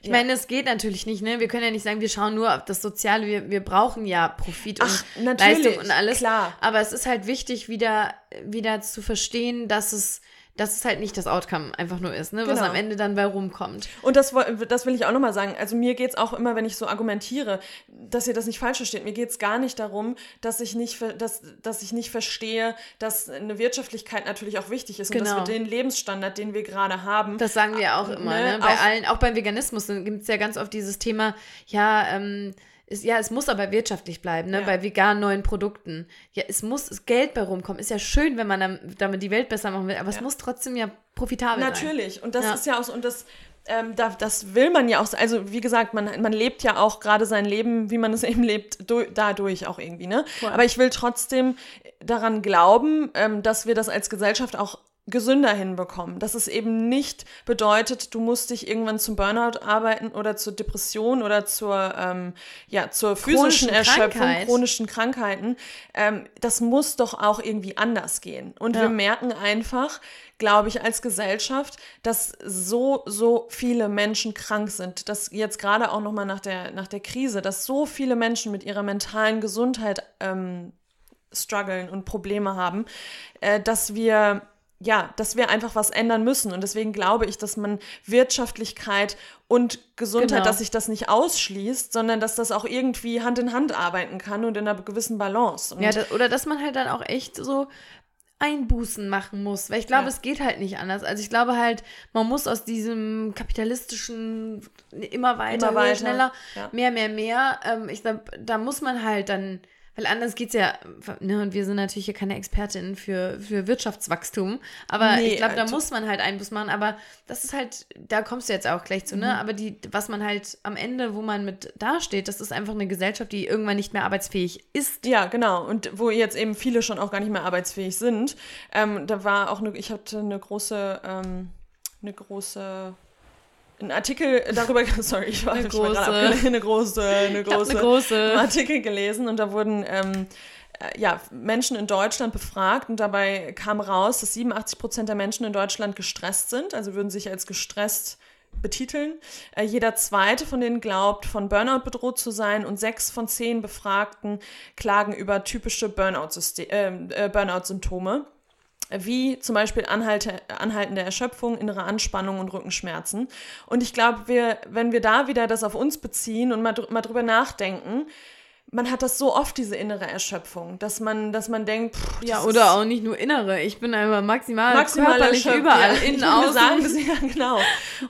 Speaker 1: ich ja. meine, es geht natürlich nicht, ne? Wir können ja nicht sagen, wir schauen nur auf das Soziale, wir, wir brauchen ja Profit
Speaker 2: Ach, und Leistung
Speaker 1: und alles.
Speaker 2: Klar.
Speaker 1: Aber es ist halt wichtig, wieder, wieder zu verstehen, dass es dass es halt nicht das Outcome einfach nur ist, ne? was genau. am Ende dann bei rumkommt.
Speaker 2: Und das, das will ich auch nochmal sagen. Also mir geht es auch immer, wenn ich so argumentiere, dass ihr das nicht falsch versteht. Mir geht es gar nicht darum, dass ich nicht, dass, dass ich nicht verstehe, dass eine Wirtschaftlichkeit natürlich auch wichtig ist genau. und dass wir genau. den Lebensstandard, den wir gerade haben.
Speaker 1: Das sagen wir auch immer, ne? ne? Bei auch, allen, auch beim Veganismus gibt es ja ganz oft dieses Thema, ja, ähm, ist, ja, es muss aber wirtschaftlich bleiben, ne? Ja. bei veganen neuen Produkten. Ja, es muss Geld bei rumkommen. Ist ja schön, wenn man damit die Welt besser machen will, aber ja. es muss trotzdem ja profitabel
Speaker 2: Natürlich. sein. Natürlich. Und das ja. ist ja auch so, und das, ähm, da, das will man ja auch, also wie gesagt, man, man lebt ja auch gerade sein Leben, wie man es eben lebt, do, dadurch auch irgendwie, ne? Cool. Aber ich will trotzdem daran glauben, ähm, dass wir das als Gesellschaft auch gesünder hinbekommen. Dass es eben nicht bedeutet, du musst dich irgendwann zum Burnout arbeiten oder zur Depression oder zur, ähm, ja, zur physischen Erschöpfung, Krankheit. chronischen Krankheiten. Ähm, das muss doch auch irgendwie anders gehen. Und ja. wir merken einfach, glaube ich, als Gesellschaft, dass so, so viele Menschen krank sind. Dass jetzt gerade auch nochmal nach der, nach der Krise, dass so viele Menschen mit ihrer mentalen Gesundheit ähm, strugglen und Probleme haben, äh, dass wir ja, dass wir einfach was ändern müssen. Und deswegen glaube ich, dass man Wirtschaftlichkeit und Gesundheit, genau. dass sich das nicht ausschließt, sondern dass das auch irgendwie Hand in Hand arbeiten kann und in einer gewissen Balance. Und
Speaker 1: ja, das, oder dass man halt dann auch echt so Einbußen machen muss, weil ich glaube, ja. es geht halt nicht anders. Also ich glaube halt, man muss aus diesem kapitalistischen immer weiter, immer weiter. schneller, ja. mehr, mehr, mehr. Ähm, ich glaube, da muss man halt dann weil anders geht es ja, ne, und wir sind natürlich hier keine Expertinnen für, für Wirtschaftswachstum, aber nee, ich glaube, da muss man halt Einbus machen, aber das ist halt, da kommst du jetzt auch gleich zu, ne, mhm. aber die, was man halt am Ende, wo man mit dasteht, das ist einfach eine Gesellschaft, die irgendwann nicht mehr arbeitsfähig ist.
Speaker 2: Ja, genau, und wo jetzt eben viele schon auch gar nicht mehr arbeitsfähig sind, ähm, da war auch, eine, ich hatte eine große, ähm, eine große einen Artikel darüber, sorry, ich war eine große, eine große, eine große, eine große Artikel gelesen und da wurden ähm, äh, ja, Menschen in Deutschland befragt und dabei kam raus, dass 87 Prozent der Menschen in Deutschland gestresst sind, also würden sich als gestresst betiteln. Äh, jeder zweite von denen glaubt, von Burnout bedroht zu sein und sechs von zehn Befragten klagen über typische ähm, äh, Burnout-Symptome. Burnout wie zum Beispiel anhalte, anhaltende Erschöpfung, innere Anspannung und Rückenschmerzen. Und ich glaube, wir, wenn wir da wieder das auf uns beziehen und mal, mal drüber nachdenken, man hat das so oft, diese innere Erschöpfung, dass man, dass man denkt, pff,
Speaker 1: ja, oder auch nicht nur innere, ich bin einfach maximal, maximal körperlich überall, ja, innen, außen.
Speaker 2: Sagen, ja, genau.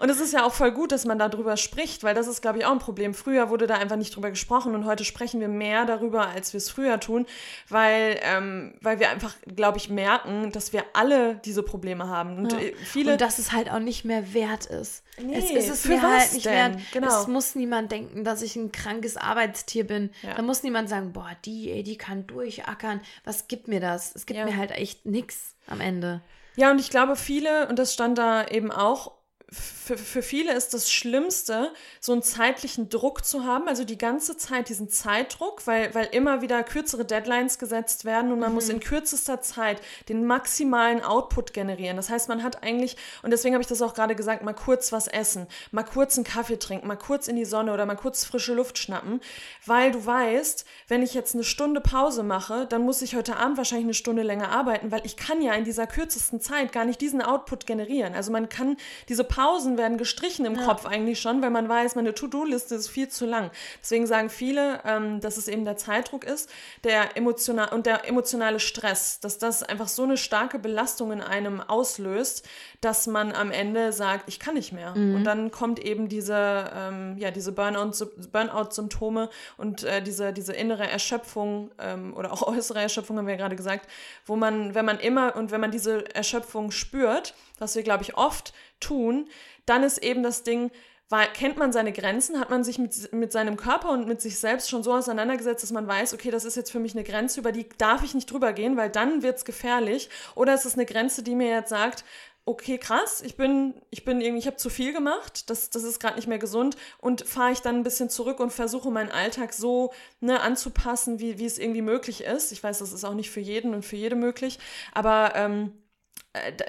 Speaker 2: Und es ist ja auch voll gut, dass man darüber spricht, weil das ist, glaube ich, auch ein Problem. Früher wurde da einfach nicht drüber gesprochen und heute sprechen wir mehr darüber, als wir es früher tun, weil, ähm, weil wir einfach, glaube ich, merken, dass wir alle diese Probleme haben. Und, ja. Äh, viele
Speaker 1: und dass es halt auch nicht mehr wert ist. Nee, es ist es mir halt nicht denn? wert. Genau. Es muss niemand denken, dass ich ein krankes Arbeitstier bin. Ja. Muss niemand sagen, boah, die, ey, die kann durchackern. Was gibt mir das? Es gibt ja. mir halt echt nichts am Ende.
Speaker 2: Ja, und ich glaube, viele, und das stand da eben auch, für, für viele ist das Schlimmste, so einen zeitlichen Druck zu haben, also die ganze Zeit diesen Zeitdruck, weil, weil immer wieder kürzere Deadlines gesetzt werden und man mhm. muss in kürzester Zeit den maximalen Output generieren. Das heißt, man hat eigentlich, und deswegen habe ich das auch gerade gesagt, mal kurz was essen, mal kurz einen Kaffee trinken, mal kurz in die Sonne oder mal kurz frische Luft schnappen, weil du weißt, wenn ich jetzt eine Stunde Pause mache, dann muss ich heute Abend wahrscheinlich eine Stunde länger arbeiten, weil ich kann ja in dieser kürzesten Zeit gar nicht diesen Output generieren. Also man kann diese Pausen werden gestrichen im ja. Kopf eigentlich schon, weil man weiß, meine To-Do-Liste ist viel zu lang. Deswegen sagen viele, ähm, dass es eben der Zeitdruck ist, der emotional und der emotionale Stress, dass das einfach so eine starke Belastung in einem auslöst, dass man am Ende sagt, ich kann nicht mehr. Mhm. Und dann kommt eben diese, ähm, ja, diese Burnout-Symptome und äh, diese, diese innere Erschöpfung ähm, oder auch äußere Erschöpfung, haben wir ja gerade gesagt, wo man, wenn man immer und wenn man diese Erschöpfung spürt, was wir, glaube ich, oft tun, dann ist eben das Ding, weil, kennt man seine Grenzen, hat man sich mit, mit seinem Körper und mit sich selbst schon so auseinandergesetzt, dass man weiß, okay, das ist jetzt für mich eine Grenze, über die darf ich nicht drüber gehen, weil dann wird es gefährlich. Oder ist es eine Grenze, die mir jetzt sagt, okay, krass, ich bin, ich bin irgendwie, ich habe zu viel gemacht, das, das ist gerade nicht mehr gesund und fahre ich dann ein bisschen zurück und versuche meinen Alltag so ne, anzupassen, wie, wie es irgendwie möglich ist. Ich weiß, das ist auch nicht für jeden und für jede möglich, aber ähm, äh,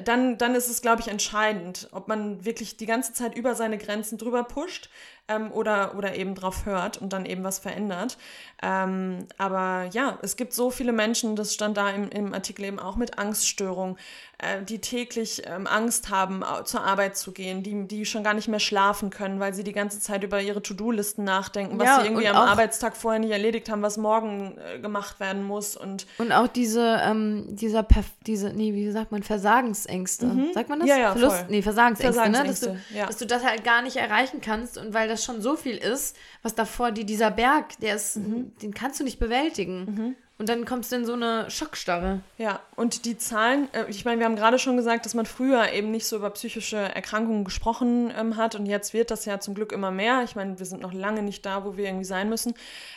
Speaker 2: dann, dann ist es, glaube ich, entscheidend, ob man wirklich die ganze Zeit über seine Grenzen drüber pusht ähm, oder, oder eben drauf hört und dann eben was verändert. Ähm, aber ja, es gibt so viele Menschen, das stand da im, im Artikel eben auch mit Angststörungen, äh, die täglich ähm, Angst haben, zur Arbeit zu gehen, die, die schon gar nicht mehr schlafen können, weil sie die ganze Zeit über ihre To-Do-Listen nachdenken, was ja, sie irgendwie am Arbeitstag vorher nicht erledigt haben, was morgen äh, gemacht werden muss. Und,
Speaker 1: und auch diese, ähm, dieser, Perf diese, nee, wie sagt man, Versagensängste. Mhm. Sagt man das?
Speaker 2: Ja, ja,
Speaker 1: Verlust?
Speaker 2: Voll.
Speaker 1: Nee, Versagensängste, Versagensängste ne? Dass du, ja. dass du das halt gar nicht erreichen kannst und weil das das schon so viel ist, was davor die, dieser Berg, der ist, mhm. den kannst du nicht bewältigen. Mhm. Und dann kommst du in so eine Schockstarre.
Speaker 2: Ja, und die Zahlen, äh, ich meine, wir haben gerade schon gesagt, dass man früher eben nicht so über psychische Erkrankungen gesprochen ähm, hat und jetzt wird das ja zum Glück immer mehr. Ich meine, wir sind noch lange nicht da, wo wir irgendwie sein müssen.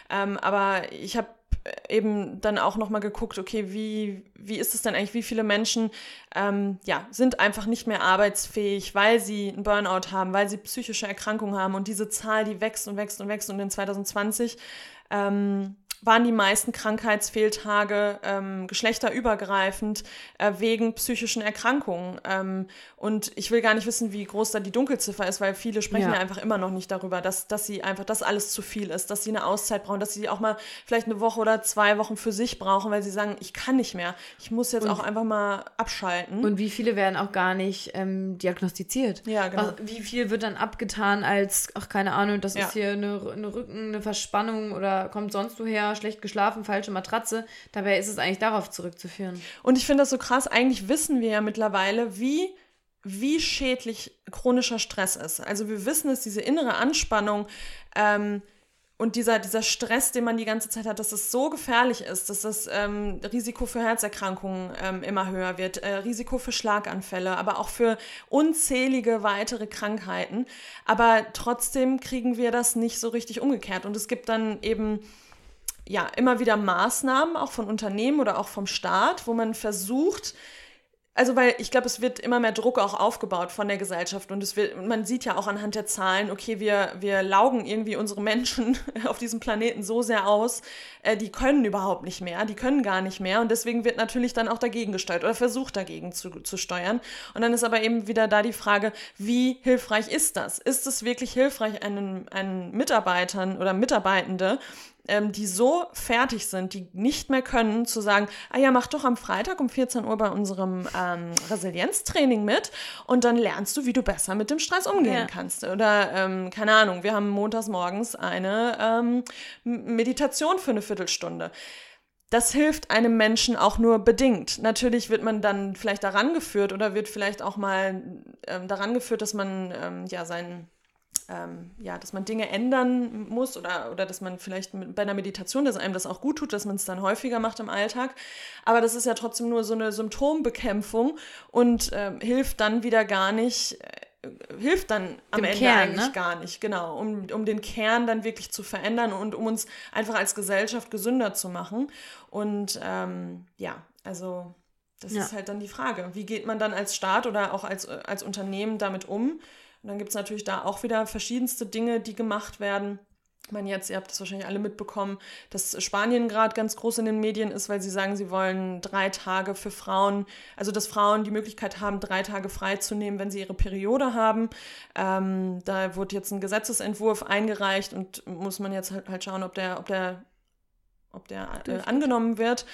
Speaker 2: Ähm, aber ich habe eben dann auch nochmal geguckt, okay, wie, wie ist es denn eigentlich, wie viele Menschen ähm, ja, sind einfach nicht mehr arbeitsfähig, weil sie einen Burnout haben, weil sie psychische Erkrankungen haben? Und diese Zahl, die wächst und wächst und wächst. Und in 2020 ähm, waren die meisten Krankheitsfehltage ähm, geschlechterübergreifend äh, wegen psychischen Erkrankungen. Ähm, und ich will gar nicht wissen, wie groß da die Dunkelziffer ist, weil viele sprechen ja, ja einfach immer noch nicht darüber, dass, dass sie einfach, dass alles zu viel ist, dass sie eine Auszeit brauchen, dass sie auch mal vielleicht eine Woche oder zwei Wochen für sich brauchen, weil sie sagen, ich kann nicht mehr. Ich muss jetzt und, auch einfach mal abschalten.
Speaker 1: Und wie viele werden auch gar nicht ähm, diagnostiziert?
Speaker 2: Ja, genau.
Speaker 1: Was, wie viel wird dann abgetan als, ach, keine Ahnung, das ja. ist hier eine, eine Rücken, eine Verspannung oder kommt sonst woher? Schlecht geschlafen, falsche Matratze. Dabei ist es eigentlich darauf zurückzuführen.
Speaker 2: Und ich finde das so krass. Eigentlich wissen wir ja mittlerweile, wie wie schädlich chronischer Stress ist. Also wir wissen, dass diese innere Anspannung ähm, und dieser, dieser Stress, den man die ganze Zeit hat, dass es so gefährlich ist, dass das ähm, Risiko für Herzerkrankungen ähm, immer höher wird, äh, Risiko für Schlaganfälle, aber auch für unzählige weitere Krankheiten. Aber trotzdem kriegen wir das nicht so richtig umgekehrt. Und es gibt dann eben ja, immer wieder Maßnahmen, auch von Unternehmen oder auch vom Staat, wo man versucht, also weil ich glaube, es wird immer mehr Druck auch aufgebaut von der Gesellschaft und es wird, man sieht ja auch anhand der Zahlen, okay, wir, wir laugen irgendwie unsere Menschen auf diesem Planeten so sehr aus, äh, die können überhaupt nicht mehr, die können gar nicht mehr und deswegen wird natürlich dann auch dagegen gesteuert oder versucht dagegen zu, zu steuern. Und dann ist aber eben wieder da die Frage, wie hilfreich ist das? Ist es wirklich hilfreich, einen, einen Mitarbeitern oder Mitarbeitende ähm, die so fertig sind, die nicht mehr können, zu sagen, ah ja, mach doch am Freitag um 14 Uhr bei unserem ähm, Resilienztraining mit und dann lernst du, wie du besser mit dem Stress umgehen ja. kannst. Oder, ähm, keine Ahnung, wir haben montags morgens eine ähm, Meditation für eine Viertelstunde. Das hilft einem Menschen auch nur bedingt. Natürlich wird man dann vielleicht daran geführt oder wird vielleicht auch mal ähm, daran geführt, dass man ähm, ja seinen ähm, ja, dass man Dinge ändern muss oder, oder dass man vielleicht mit, bei einer Meditation, dass einem das auch gut tut, dass man es dann häufiger macht im Alltag. Aber das ist ja trotzdem nur so eine Symptombekämpfung und ähm, hilft dann wieder gar nicht, äh, hilft dann am Dem Ende Kern, eigentlich ne? gar nicht, genau, um, um den Kern dann wirklich zu verändern und um uns einfach als Gesellschaft gesünder zu machen. Und ähm, ja, also das ja. ist halt dann die Frage. Wie geht man dann als Staat oder auch als, als Unternehmen damit um? Und dann gibt es natürlich da auch wieder verschiedenste Dinge, die gemacht werden. Ich meine, jetzt, ihr habt das wahrscheinlich alle mitbekommen, dass Spanien gerade ganz groß in den Medien ist, weil sie sagen, sie wollen drei Tage für Frauen, also dass Frauen die Möglichkeit haben, drei Tage freizunehmen, wenn sie ihre Periode haben. Ähm, da wurde jetzt ein Gesetzesentwurf eingereicht und muss man jetzt halt, halt schauen, ob der, ob der, ob der äh, angenommen wird.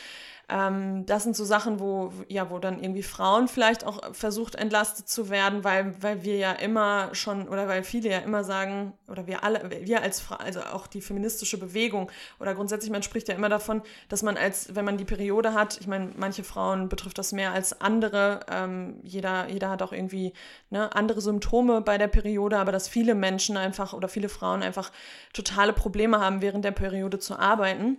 Speaker 2: Ähm, das sind so Sachen, wo, ja, wo dann irgendwie Frauen vielleicht auch versucht entlastet zu werden, weil, weil wir ja immer schon, oder weil viele ja immer sagen, oder wir alle, wir als Frau, also auch die feministische Bewegung, oder grundsätzlich, man spricht ja immer davon, dass man als, wenn man die Periode hat, ich meine, manche Frauen betrifft das mehr als andere, ähm, jeder, jeder hat auch irgendwie ne, andere Symptome bei der Periode, aber dass viele Menschen einfach oder viele Frauen einfach totale Probleme haben, während der Periode zu arbeiten.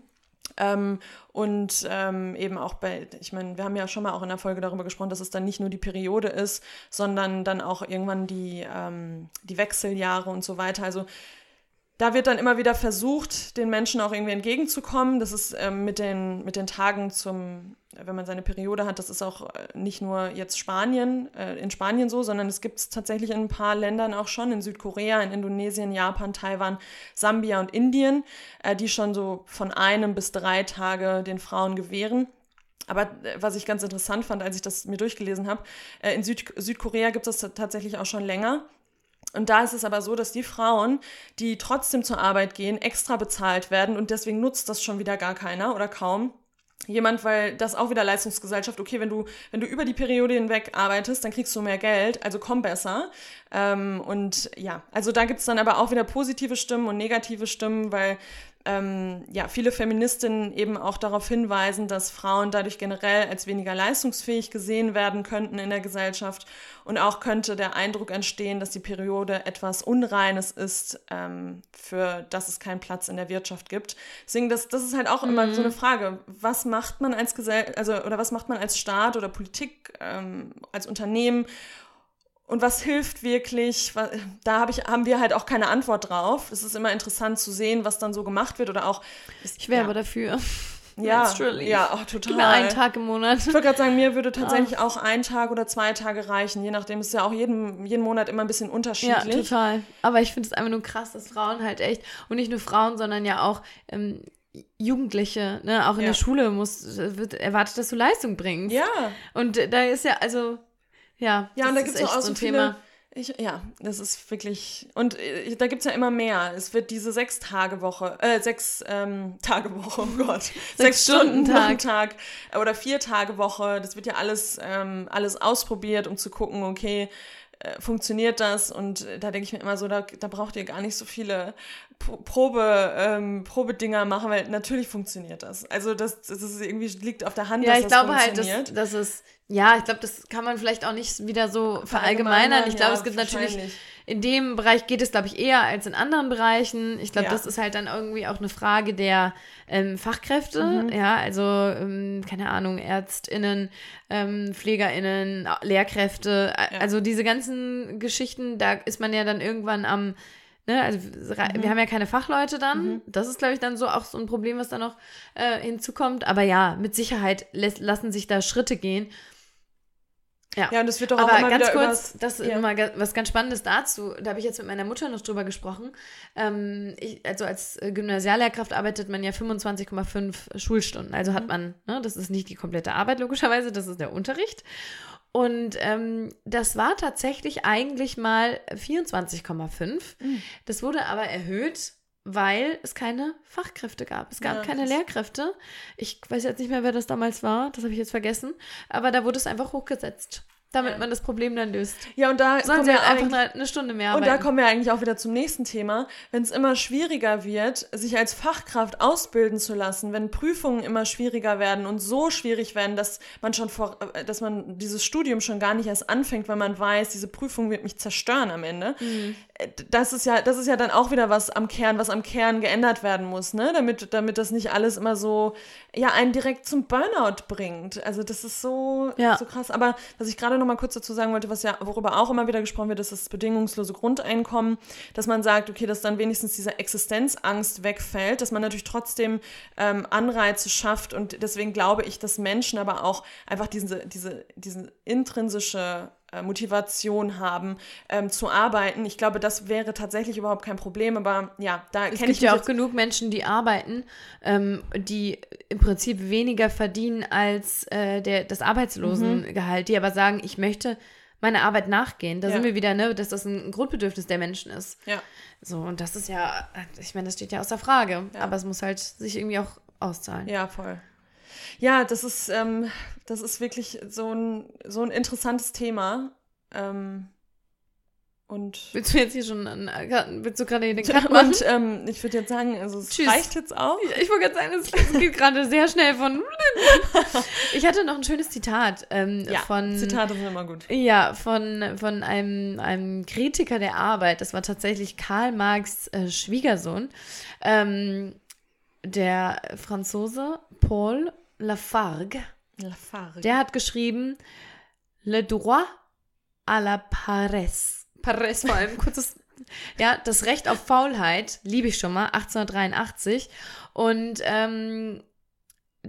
Speaker 2: Ähm, und ähm, eben auch bei, ich meine, wir haben ja schon mal auch in der Folge darüber gesprochen, dass es dann nicht nur die Periode ist, sondern dann auch irgendwann die, ähm, die Wechseljahre und so weiter. Also da wird dann immer wieder versucht, den Menschen auch irgendwie entgegenzukommen. Das ist ähm, mit, den, mit den Tagen zum, wenn man seine Periode hat, das ist auch äh, nicht nur jetzt Spanien, äh, in Spanien so, sondern es gibt es tatsächlich in ein paar Ländern auch schon, in Südkorea, in Indonesien, Japan, Taiwan, Sambia und Indien, äh, die schon so von einem bis drei Tage den Frauen gewähren. Aber äh, was ich ganz interessant fand, als ich das mir durchgelesen habe, äh, in Süd Südkorea gibt es das tatsächlich auch schon länger. Und da ist es aber so, dass die Frauen, die trotzdem zur Arbeit gehen, extra bezahlt werden und deswegen nutzt das schon wieder gar keiner oder kaum. Jemand, weil das auch wieder Leistungsgesellschaft, okay, wenn du, wenn du über die Periode hinweg arbeitest, dann kriegst du mehr Geld, also komm besser. Ähm, und ja, also da gibt es dann aber auch wieder positive Stimmen und negative Stimmen, weil ähm, ja, viele Feministinnen eben auch darauf hinweisen, dass Frauen dadurch generell als weniger leistungsfähig gesehen werden könnten in der Gesellschaft. Und auch könnte der Eindruck entstehen, dass die Periode etwas Unreines ist, ähm, für das es keinen Platz in der Wirtschaft gibt. Deswegen, das, das ist halt auch mhm. immer so eine mhm. Frage. Was macht man als Gesell also oder was macht man als Staat oder Politik, ähm, als Unternehmen? Und was hilft wirklich? Da hab ich, haben wir halt auch keine Antwort drauf. Es ist immer interessant zu sehen, was dann so gemacht wird oder auch.
Speaker 1: Ich wäre ja. aber dafür.
Speaker 2: Ja, ja, auch total. Gib
Speaker 1: mir einen Tag im Monat.
Speaker 2: Ich würde gerade sagen, mir würde tatsächlich oh. auch ein Tag oder zwei Tage reichen, je nachdem. Es ist ja auch jeden, jeden Monat immer ein bisschen unterschiedlich.
Speaker 1: Ja, total. Aber ich finde es einfach nur krass, dass Frauen halt echt, und nicht nur Frauen, sondern ja auch ähm, Jugendliche, ne, auch in ja. der Schule muss, wird erwartet, dass du Leistung bringst.
Speaker 2: Ja.
Speaker 1: Und da ist ja, also ja,
Speaker 2: ja und da gibt es auch so viele. Thema. Ich, ja, das ist wirklich. Und äh, da gibt es ja immer mehr. Es wird diese Sechs-Tage-Woche, äh, sechs ähm, Tage-Woche, oh Gott. sechs, sechs Stunden, Stunden Tag. Tag oder Vier-Tage-Woche. Das wird ja alles, ähm, alles ausprobiert, um zu gucken, okay, äh, funktioniert das? Und da denke ich mir immer so, da, da braucht ihr gar nicht so viele Probe, ähm, Probedinger machen, weil natürlich funktioniert das. Also das, das ist irgendwie liegt auf der Hand,
Speaker 1: ja, dass ich das glaube halt, dass, dass es, ja, ich glaube, das kann man vielleicht auch nicht wieder so verallgemeinern. Ich glaube, ja, es gibt natürlich, in dem Bereich geht es, glaube ich, eher als in anderen Bereichen. Ich glaube, ja. das ist halt dann irgendwie auch eine Frage der ähm, Fachkräfte, mhm. ja, also, ähm, keine Ahnung, ÄrztInnen, ähm, PflegerInnen, Lehrkräfte, ja. also diese ganzen Geschichten, da ist man ja dann irgendwann am Ne, also mhm. wir haben ja keine Fachleute dann. Mhm. Das ist, glaube ich, dann so auch so ein Problem, was da noch äh, hinzukommt. Aber ja, mit Sicherheit lassen sich da Schritte gehen.
Speaker 2: Ja. ja, und das wird doch auch
Speaker 1: Aber
Speaker 2: immer
Speaker 1: ganz kurz, das ist ja. mal was ganz Spannendes dazu. Da habe ich jetzt mit meiner Mutter noch drüber gesprochen. Ähm, ich, also als äh, Gymnasiallehrkraft arbeitet man ja 25,5 Schulstunden. Also mhm. hat man, ne, das ist nicht die komplette Arbeit logischerweise, das ist der Unterricht. Und ähm, das war tatsächlich eigentlich mal 24,5. Mhm. Das wurde aber erhöht, weil es keine Fachkräfte gab. Es gab ja, keine Lehrkräfte. Ich weiß jetzt nicht mehr, wer das damals war. Das habe ich jetzt vergessen. Aber da wurde es einfach hochgesetzt damit man das Problem dann löst.
Speaker 2: Ja, und da
Speaker 1: sollen sie halt einfach eine, eine, Stunde mehr
Speaker 2: arbeiten. Und da kommen wir eigentlich auch wieder zum nächsten Thema. Wenn es immer schwieriger wird, sich als Fachkraft ausbilden zu lassen, wenn Prüfungen immer schwieriger werden und so schwierig werden, dass man schon vor, äh, dass man dieses Studium schon gar nicht erst anfängt, weil man weiß, diese Prüfung wird mich zerstören am Ende. Mhm. Das ist ja, das ist ja dann auch wieder was am Kern, was am Kern geändert werden muss, ne? Damit, damit das nicht alles immer so, ja, einen direkt zum Burnout bringt. Also das ist so, ja. so krass. Aber was ich gerade noch mal kurz dazu sagen wollte, was ja, worüber auch immer wieder gesprochen wird, ist das bedingungslose Grundeinkommen, dass man sagt, okay, dass dann wenigstens diese Existenzangst wegfällt, dass man natürlich trotzdem ähm, Anreize schafft und deswegen glaube ich, dass Menschen aber auch einfach diese, diese, diese intrinsische äh, Motivation haben, ähm, zu arbeiten. Ich glaube, das wäre tatsächlich überhaupt kein Problem, aber ja, da kenne ich.
Speaker 1: Es gibt ja auch genug Menschen, die arbeiten, ähm, die im Prinzip weniger verdienen als äh, der, das Arbeitslosengehalt, mhm. die aber sagen, ich möchte meiner Arbeit nachgehen. Da ja. sind wir wieder, ne, dass das ein Grundbedürfnis der Menschen ist.
Speaker 2: Ja.
Speaker 1: So, und das ist ja, ich meine, das steht ja außer Frage. Ja. Aber es muss halt sich irgendwie auch auszahlen.
Speaker 2: Ja, voll. Ja, das ist, ähm, das ist wirklich so ein, so ein interessantes Thema. Ähm, und
Speaker 1: willst du jetzt hier schon, willst du gerade den Cut machen? Und
Speaker 2: ähm, ich würde jetzt sagen, also es Tschüss. reicht jetzt auch.
Speaker 1: Ich, ich wollte gerade sagen, es geht gerade sehr schnell von. ich hatte noch ein schönes Zitat ähm,
Speaker 2: ja,
Speaker 1: von.
Speaker 2: Zitate sind immer gut.
Speaker 1: Ja, von, von einem, einem Kritiker der Arbeit. Das war tatsächlich Karl Marx äh, Schwiegersohn. Ähm, der Franzose Paul Lafargue.
Speaker 2: Lafargue.
Speaker 1: Der hat geschrieben: Le droit à la paresse Paris vor allem, kurzes, ja, das Recht auf Faulheit, liebe ich schon mal, 1883. Und ähm,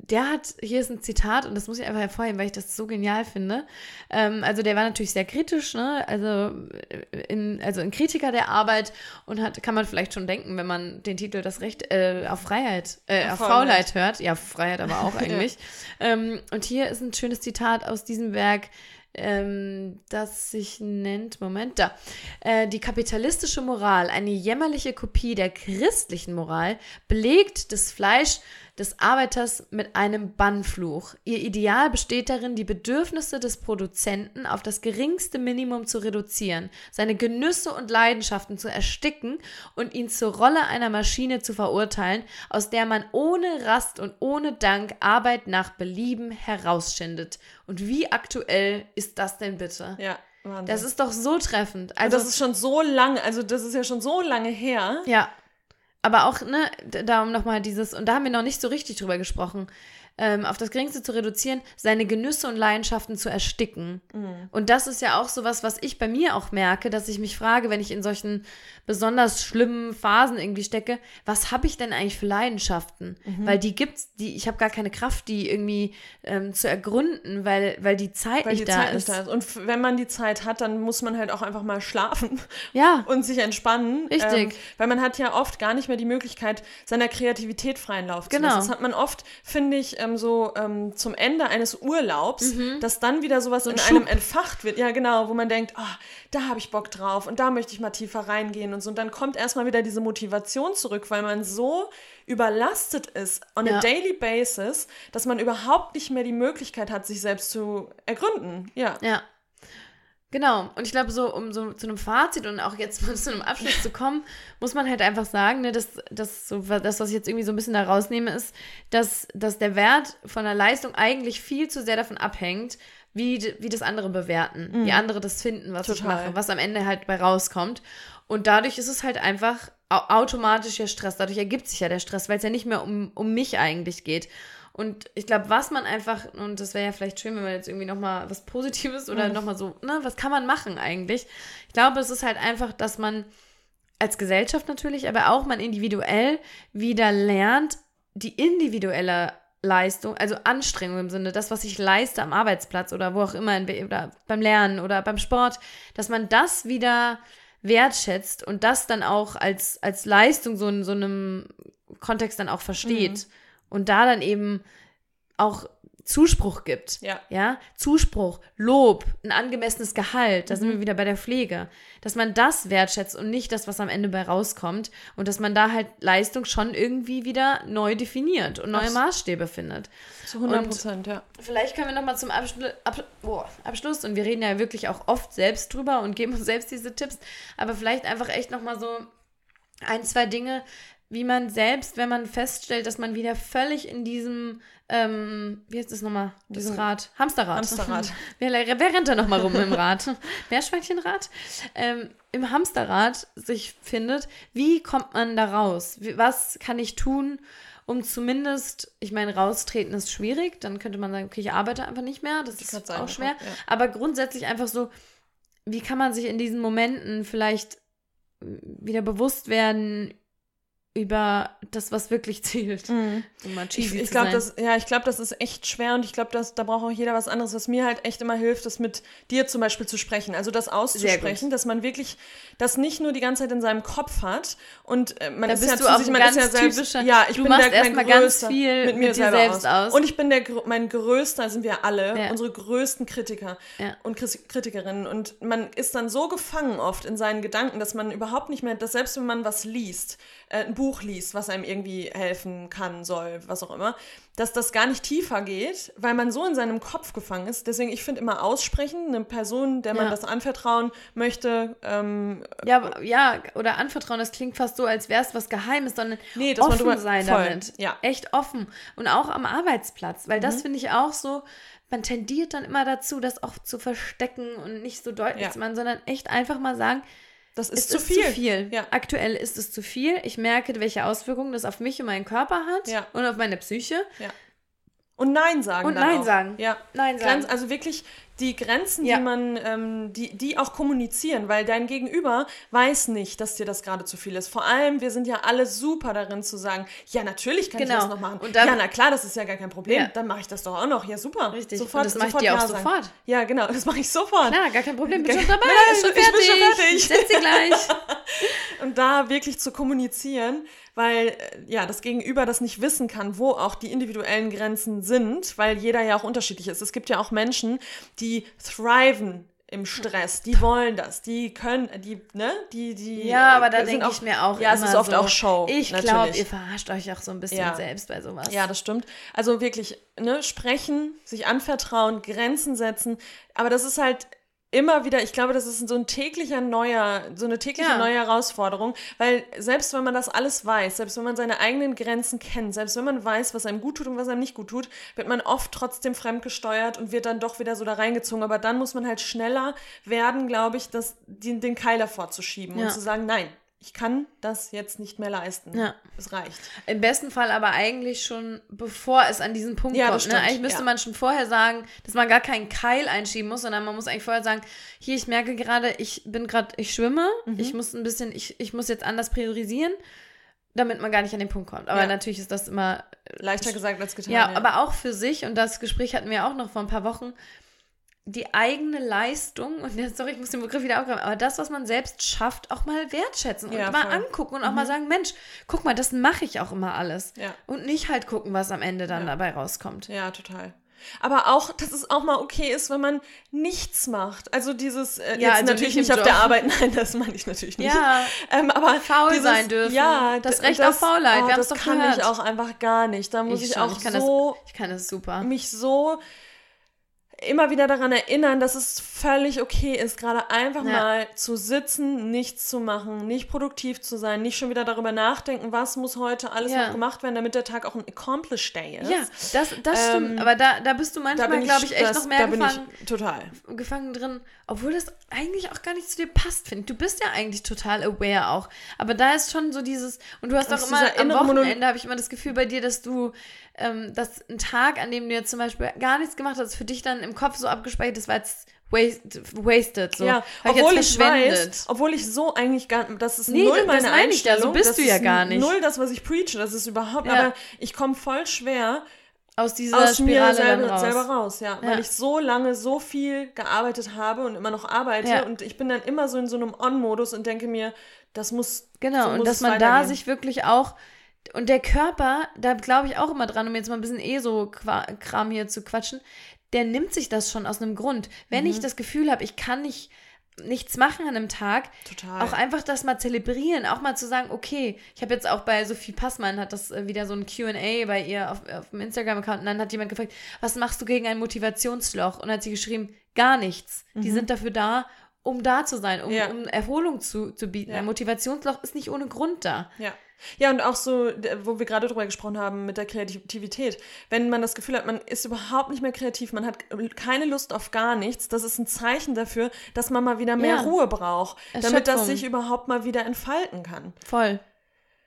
Speaker 1: der hat, hier ist ein Zitat und das muss ich einfach hervorheben, weil ich das so genial finde. Ähm, also der war natürlich sehr kritisch, ne? Also äh, in, also ein Kritiker der Arbeit und hat, kann man vielleicht schon denken, wenn man den Titel Das Recht äh, auf Freiheit, äh, auf, auf Faulheit. Faulheit hört. Ja, Freiheit aber auch eigentlich. ja. ähm, und hier ist ein schönes Zitat aus diesem Werk ähm, das sich nennt, Moment, da, äh, die kapitalistische Moral, eine jämmerliche Kopie der christlichen Moral, belegt das Fleisch des Arbeiters mit einem Bannfluch. Ihr Ideal besteht darin, die Bedürfnisse des Produzenten auf das geringste Minimum zu reduzieren, seine Genüsse und Leidenschaften zu ersticken und ihn zur Rolle einer Maschine zu verurteilen, aus der man ohne Rast und ohne Dank Arbeit nach Belieben herausschindet. Und wie aktuell ist das denn bitte?
Speaker 2: Ja. Wahnsinn.
Speaker 1: Das ist doch so treffend.
Speaker 2: Also, das ist schon so lange, also das ist ja schon so lange her.
Speaker 1: Ja aber auch, ne, da um nochmal dieses, und da haben wir noch nicht so richtig drüber gesprochen, ähm, auf das Geringste zu reduzieren, seine Genüsse und Leidenschaften zu ersticken. Mhm. Und das ist ja auch so was, was ich bei mir auch merke, dass ich mich frage, wenn ich in solchen besonders schlimmen Phasen irgendwie stecke, was habe ich denn eigentlich für Leidenschaften? Mhm. Weil die gibt's, die, ich habe gar keine Kraft, die irgendwie ähm, zu ergründen, weil, weil die Zeit, weil nicht, die da Zeit nicht da ist.
Speaker 2: Und wenn man die Zeit hat, dann muss man halt auch einfach mal schlafen
Speaker 1: ja.
Speaker 2: und sich entspannen.
Speaker 1: Richtig. Ähm,
Speaker 2: weil man hat ja oft gar nicht mehr die Möglichkeit, seiner Kreativität freien Lauf zu genau. lassen. Das hat man oft, finde ich, ähm, so ähm, zum Ende eines Urlaubs, mhm. dass dann wieder sowas so ein in Schub. einem entfacht wird. Ja, genau, wo man denkt, oh, da habe ich Bock drauf und da möchte ich mal tiefer reingehen und so. Und dann kommt erstmal wieder diese Motivation zurück, weil man so überlastet ist on ja. a daily basis, dass man überhaupt nicht mehr die Möglichkeit hat, sich selbst zu ergründen. Ja.
Speaker 1: Ja. Genau, und ich glaube, so, um so zu einem Fazit und auch jetzt zu einem Abschluss zu kommen, muss man halt einfach sagen, ne, dass, dass so, das, was ich jetzt irgendwie so ein bisschen da rausnehme, ist, dass, dass der Wert von der Leistung eigentlich viel zu sehr davon abhängt, wie, wie das andere bewerten, mhm. wie andere das finden, was Total. ich mache, was am Ende halt bei rauskommt. Und dadurch ist es halt einfach automatisch ja Stress. Dadurch ergibt sich ja der Stress, weil es ja nicht mehr um, um mich eigentlich geht. Und ich glaube, was man einfach, und das wäre ja vielleicht schön, wenn man jetzt irgendwie nochmal was Positives oder mhm. nochmal so, ne, was kann man machen eigentlich? Ich glaube, es ist halt einfach, dass man als Gesellschaft natürlich, aber auch man individuell wieder lernt, die individuelle Leistung, also Anstrengung im Sinne, das, was ich leiste am Arbeitsplatz oder wo auch immer, in, oder beim Lernen oder beim Sport, dass man das wieder wertschätzt und das dann auch als, als Leistung so in so einem Kontext dann auch versteht. Mhm. Und da dann eben auch Zuspruch gibt.
Speaker 2: Ja.
Speaker 1: ja. Zuspruch, Lob, ein angemessenes Gehalt, da mhm. sind wir wieder bei der Pflege. Dass man das wertschätzt und nicht das, was am Ende bei rauskommt. Und dass man da halt Leistung schon irgendwie wieder neu definiert und neue Ach, Maßstäbe findet.
Speaker 2: Zu 100 Prozent, ja.
Speaker 1: Vielleicht können wir nochmal zum Abschlu Ab oh, Abschluss, und wir reden ja wirklich auch oft selbst drüber und geben uns selbst diese Tipps, aber vielleicht einfach echt nochmal so ein, zwei Dinge, wie man selbst, wenn man feststellt, dass man wieder völlig in diesem, ähm, wie heißt das nochmal, dieses Rad? Hamsterrad.
Speaker 2: Hamsterrad.
Speaker 1: wer, wer rennt da nochmal rum im Rad? Meerschweinchenrad? Ähm, Im Hamsterrad sich findet, wie kommt man da raus? Was kann ich tun, um zumindest, ich meine, raustreten ist schwierig, dann könnte man sagen, okay, ich arbeite einfach nicht mehr, das, das ist auch schwer. Ja. Aber grundsätzlich einfach so, wie kann man sich in diesen Momenten vielleicht wieder bewusst werden über das, was wirklich zählt.
Speaker 2: Mhm.
Speaker 1: Um mal
Speaker 2: Ich,
Speaker 1: cheesy
Speaker 2: ich
Speaker 1: zu
Speaker 2: glaube, das, ja, ich glaube, das ist echt schwer und ich glaube, dass da braucht auch jeder was anderes. Was mir halt echt immer hilft, ist mit dir zum Beispiel zu sprechen. Also das auszusprechen, dass man wirklich das nicht nur die ganze Zeit in seinem Kopf hat und äh, man
Speaker 1: Da
Speaker 2: ist
Speaker 1: bist
Speaker 2: ja
Speaker 1: du
Speaker 2: zu
Speaker 1: auch
Speaker 2: sich, man ist ja
Speaker 1: ganz
Speaker 2: selbst. ja, ich
Speaker 1: du
Speaker 2: bin
Speaker 1: machst
Speaker 2: der, mein
Speaker 1: erst mal ganz
Speaker 2: größter,
Speaker 1: viel
Speaker 2: mit mir
Speaker 1: mit dir
Speaker 2: selber
Speaker 1: selbst
Speaker 2: aus.
Speaker 1: aus.
Speaker 2: Und ich bin der mein größter, sind wir alle,
Speaker 1: Ja.
Speaker 2: unsere größten Kritiker
Speaker 1: Ja.
Speaker 2: und Kritikerinnen. Und man ist dann so gefangen oft in seinen Gedanken, dass man überhaupt nicht mehr, dass selbst wenn man was liest, äh, ein Buch liest, was einem irgendwie helfen kann, soll, was auch immer, dass das gar nicht tiefer geht, weil man so in seinem Kopf gefangen ist. Deswegen, ich finde immer aussprechen, eine Person, der man
Speaker 1: Ja.
Speaker 2: das anvertrauen möchte, ähm,
Speaker 1: Ja, ja, oder anvertrauen, das klingt fast so, als wäre es was Geheimes, sondern
Speaker 2: Nee,
Speaker 1: offen
Speaker 2: drüber-
Speaker 1: sein
Speaker 2: voll,
Speaker 1: damit.
Speaker 2: ja.
Speaker 1: Echt offen. Und auch am Arbeitsplatz, weil
Speaker 2: Mhm.
Speaker 1: das finde ich auch so, man tendiert dann immer dazu, das auch zu verstecken und nicht so deutlich
Speaker 2: Ja.
Speaker 1: zu machen, sondern echt einfach mal sagen,
Speaker 2: das ist
Speaker 1: es
Speaker 2: zu
Speaker 1: ist
Speaker 2: viel.
Speaker 1: zu viel.
Speaker 2: Ja.
Speaker 1: Aktuell ist es zu viel. Ich merke, welche Auswirkungen das auf mich und meinen Körper hat
Speaker 2: Ja.
Speaker 1: und auf meine Psyche.
Speaker 2: Ja. Und Nein sagen.
Speaker 1: Und Nein
Speaker 2: auch.
Speaker 1: sagen.
Speaker 2: Ja.
Speaker 1: Nein sagen.
Speaker 2: Grenz, also wirklich die Grenzen,
Speaker 1: Ja.
Speaker 2: die man, ähm, die, die auch kommunizieren, weil dein Gegenüber weiß nicht, dass dir das gerade zu viel ist. Vor allem, wir sind ja alle super darin zu sagen, ja, natürlich kann
Speaker 1: Genau.
Speaker 2: ich das noch machen.
Speaker 1: Und dann-
Speaker 2: ja, na klar, das ist ja gar kein Problem.
Speaker 1: Ja.
Speaker 2: Dann mache ich das doch auch noch. Ja, super.
Speaker 1: Richtig.
Speaker 2: Sofort,
Speaker 1: Und das mache ich dir auch
Speaker 2: Ja sagen.
Speaker 1: sofort.
Speaker 2: Ja, genau, das mache ich sofort.
Speaker 1: Klar, gar kein Problem. Bin schon dabei.
Speaker 2: Nein,
Speaker 1: ist schon
Speaker 2: ich bin
Speaker 1: fertig.
Speaker 2: schon fertig.
Speaker 1: Ich setz sie gleich.
Speaker 2: Und da wirklich zu kommunizieren, weil äh, ja das Gegenüber das nicht wissen kann, wo auch die individuellen Grenzen sind, weil jeder ja auch unterschiedlich ist. Es gibt ja auch Menschen, die thriven im Stress, die wollen das, die können, die, ne, die, die.
Speaker 1: Ja, aber da denke ich mir auch
Speaker 2: Ja, es ist oft
Speaker 1: so,
Speaker 2: auch Show.
Speaker 1: Ich glaube, ihr verarscht euch auch so ein bisschen
Speaker 2: Ja.
Speaker 1: selbst bei sowas.
Speaker 2: Ja, das stimmt. Also wirklich, ne, sprechen, sich anvertrauen, Grenzen setzen. Aber das ist halt immer wieder, ich glaube, das ist so ein täglicher neuer, so eine tägliche
Speaker 1: Ja.
Speaker 2: neue Herausforderung, weil selbst wenn man das alles weiß, selbst wenn man seine eigenen Grenzen kennt, selbst wenn man weiß, was einem gut tut und was einem nicht gut tut, wird man oft trotzdem fremdgesteuert und wird dann doch wieder so da reingezogen. Aber dann muss man halt schneller werden, glaube ich, das, den, den Keil davor zu schieben
Speaker 1: Ja.
Speaker 2: und zu sagen, nein, ich kann das jetzt nicht mehr leisten.
Speaker 1: Ja.
Speaker 2: Es reicht.
Speaker 1: Im besten Fall aber eigentlich schon, bevor es an diesen Punkt
Speaker 2: Ja,
Speaker 1: kommt. Ne? Eigentlich müsste
Speaker 2: ja.
Speaker 1: man schon vorher sagen, dass man gar keinen Keil einschieben muss, sondern man muss eigentlich vorher sagen, hier, ich merke gerade, ich bin gerade, ich schwimme,
Speaker 2: Mhm.
Speaker 1: ich muss ein bisschen, ich, ich muss jetzt anders priorisieren, damit man gar nicht an den Punkt kommt. Aber
Speaker 2: Ja.
Speaker 1: natürlich ist das immer
Speaker 2: Leichter gesagt als getan.
Speaker 1: Ja, aber auch für sich, und das Gespräch hatten wir auch noch vor ein paar Wochen, die eigene Leistung, und jetzt, sorry, ich muss den Begriff wieder aufgreifen, aber das, was man selbst schafft, auch mal wertschätzen und
Speaker 2: Ja,
Speaker 1: mal
Speaker 2: voll. Mhm.
Speaker 1: angucken und auch mal sagen, Mensch, guck mal, das mache ich auch immer alles.
Speaker 2: Ja.
Speaker 1: Und nicht halt gucken, was am Ende dann
Speaker 2: Ja.
Speaker 1: dabei rauskommt.
Speaker 2: Ja, total. Aber auch, dass es auch mal okay ist, wenn man nichts macht. Also dieses, äh,
Speaker 1: Ja,
Speaker 2: jetzt
Speaker 1: also
Speaker 2: natürlich
Speaker 1: nicht
Speaker 2: nicht auf der. Arbeit, nein, das meine ich natürlich nicht.
Speaker 1: Ja,
Speaker 2: Ähm, aber
Speaker 1: Faul
Speaker 2: dieses,
Speaker 1: sein dürfen.
Speaker 2: Ja,
Speaker 1: Das Recht auf Faulheit,
Speaker 2: Oh,
Speaker 1: wir haben's
Speaker 2: das
Speaker 1: doch
Speaker 2: kann
Speaker 1: gehört.
Speaker 2: ich auch einfach gar nicht. Da muss ich,
Speaker 1: schon,
Speaker 2: auch
Speaker 1: ich kann
Speaker 2: so
Speaker 1: das, ich kann das super.
Speaker 2: mich so immer wieder daran erinnern, dass es völlig okay ist, gerade einfach
Speaker 1: Ja.
Speaker 2: mal zu sitzen, nichts zu machen, nicht produktiv zu sein, nicht schon wieder darüber nachdenken, was muss heute alles
Speaker 1: Ja.
Speaker 2: noch gemacht werden, damit der Tag auch ein Accomplished Day ist.
Speaker 1: Ja, das, das
Speaker 2: Ähm,
Speaker 1: stimmt. Aber da, da bist du manchmal, glaube ich, echt
Speaker 2: das,
Speaker 1: noch mehr
Speaker 2: da bin
Speaker 1: gefangen.
Speaker 2: ich total.
Speaker 1: gefangen drin, obwohl das eigentlich auch gar nicht zu dir passt, finde ich. Du bist ja eigentlich total aware auch. Aber da ist schon so dieses, und du hast auch immer, am Wochenende habe ich immer das Gefühl bei dir, dass du, ähm, dass ein Tag, an dem du jetzt zum Beispiel gar nichts gemacht hast, für dich dann im Kopf so abgespeichert, das war jetzt waste, wasted, so.
Speaker 2: Ja,
Speaker 1: Hab
Speaker 2: obwohl
Speaker 1: jetzt
Speaker 2: ich
Speaker 1: verschwendet.
Speaker 2: weiß, obwohl ich so eigentlich gar, das ist
Speaker 1: Nee,
Speaker 2: null meine
Speaker 1: das meine ich ja, so
Speaker 2: Einstellung.
Speaker 1: bist
Speaker 2: das
Speaker 1: du ja gar nicht.
Speaker 2: Null das, was ich preache, das ist überhaupt,
Speaker 1: Ja.
Speaker 2: aber ich komme voll schwer
Speaker 1: Aus dieser
Speaker 2: aus mir
Speaker 1: Spirale
Speaker 2: selber
Speaker 1: dann raus.
Speaker 2: selber raus, ja,
Speaker 1: Ja.
Speaker 2: weil ich so lange so viel gearbeitet habe und immer noch arbeite
Speaker 1: Ja.
Speaker 2: und ich bin dann immer so in so einem On-Modus und denke mir, das muss
Speaker 1: Genau,
Speaker 2: so
Speaker 1: und
Speaker 2: muss
Speaker 1: dass
Speaker 2: es
Speaker 1: man da sich wirklich auch. Und der Körper, da glaube ich auch immer dran, um jetzt mal ein bisschen eh so Kram hier zu quatschen, der nimmt sich das schon aus einem Grund. Wenn
Speaker 2: Mhm.
Speaker 1: ich das Gefühl habe, ich kann nicht nichts machen an einem Tag,
Speaker 2: total
Speaker 1: auch einfach das mal zelebrieren, auch mal zu sagen, okay, ich habe jetzt auch bei Sophie Passmann, hat das äh, wieder so ein Q&A bei ihr auf, auf dem Instagram-Account und dann hat jemand gefragt, was machst du gegen ein Motivationsloch? Und hat sie geschrieben, gar nichts. Die sind dafür da, um da zu sein, um,
Speaker 2: Mhm. Ja.
Speaker 1: um Erholung zu, zu bieten.
Speaker 2: Ja.
Speaker 1: Ein Motivationsloch ist nicht ohne Grund da.
Speaker 2: Ja. Ja, und auch so, wo wir gerade drüber gesprochen haben mit der Kreativität. Wenn man das Gefühl hat, man ist überhaupt nicht mehr kreativ, man hat keine Lust auf gar nichts, das ist ein Zeichen dafür, dass man mal wieder mehr
Speaker 1: Ja.
Speaker 2: Ruhe braucht, damit das sich überhaupt mal wieder entfalten kann.
Speaker 1: Voll.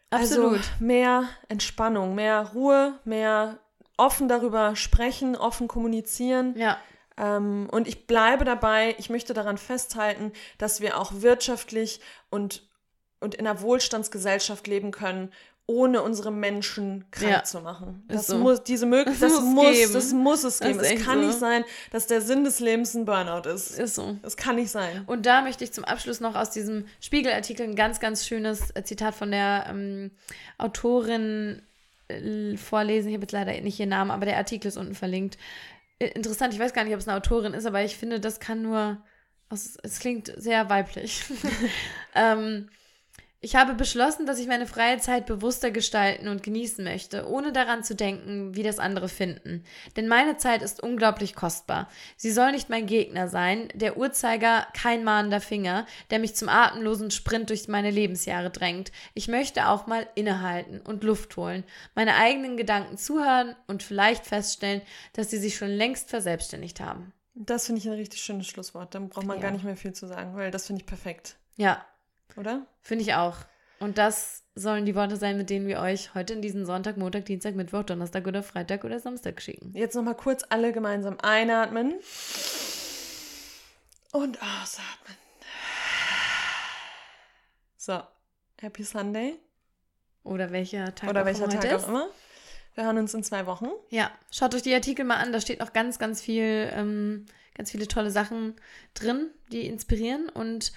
Speaker 1: Absolut.
Speaker 2: Also mehr Entspannung, mehr Ruhe, mehr offen darüber sprechen, offen kommunizieren.
Speaker 1: ja.
Speaker 2: Ähm, und ich bleibe dabei, ich möchte daran festhalten, dass wir auch wirtschaftlich und, und in einer Wohlstandsgesellschaft leben können, ohne unsere Menschen krank
Speaker 1: Ja.
Speaker 2: zu machen. Das
Speaker 1: so.
Speaker 2: muss, diese Möglichkeit,
Speaker 1: Das
Speaker 2: das,
Speaker 1: muss
Speaker 2: das muss es geben. Es kann
Speaker 1: so.
Speaker 2: nicht sein, dass der Sinn des Lebens ein Burnout ist.
Speaker 1: Ist so.
Speaker 2: Es kann nicht sein.
Speaker 1: Und da möchte ich zum Abschluss noch aus diesem Spiegelartikel ein ganz, ganz schönes äh, Zitat von der ähm, Autorin äh, vorlesen. Ich habe jetzt leider nicht ihren Namen, aber der Artikel ist unten verlinkt. Äh, Interessant, ich weiß gar nicht, ob es eine Autorin ist, aber ich finde, das kann nur. aus- Es klingt sehr weiblich. ähm, ich habe beschlossen, dass ich meine freie Zeit bewusster gestalten und genießen möchte, ohne daran zu denken, wie das andere finden. Denn meine Zeit ist unglaublich kostbar. Sie soll nicht mein Gegner sein, der Uhrzeiger kein mahnender Finger, der mich zum atemlosen Sprint durch meine Lebensjahre drängt. Ich möchte auch mal innehalten und Luft holen, meine eigenen Gedanken zuhören und vielleicht feststellen, dass sie sich schon längst verselbstständigt haben.
Speaker 2: Das finde ich ein richtig schönes Schlusswort. Dann braucht man
Speaker 1: Ja.
Speaker 2: gar nicht mehr viel zu sagen, weil das finde ich perfekt.
Speaker 1: Ja,
Speaker 2: Oder?
Speaker 1: Finde ich auch. Und das sollen die Worte sein, mit denen wir euch heute in diesen Sonntag, Montag, Dienstag, Mittwoch, Donnerstag oder Freitag oder Samstag schicken.
Speaker 2: Jetzt nochmal kurz alle gemeinsam einatmen. Und ausatmen. So, Happy Sunday.
Speaker 1: Oder welcher Tag
Speaker 2: Oder
Speaker 1: auch
Speaker 2: welcher Tag auch immer. Wir hören uns in zwei Wochen.
Speaker 1: Ja, schaut euch die Artikel mal an. Da steht noch ganz, ganz viel, ähm, ganz viele tolle Sachen drin, die inspirieren. Und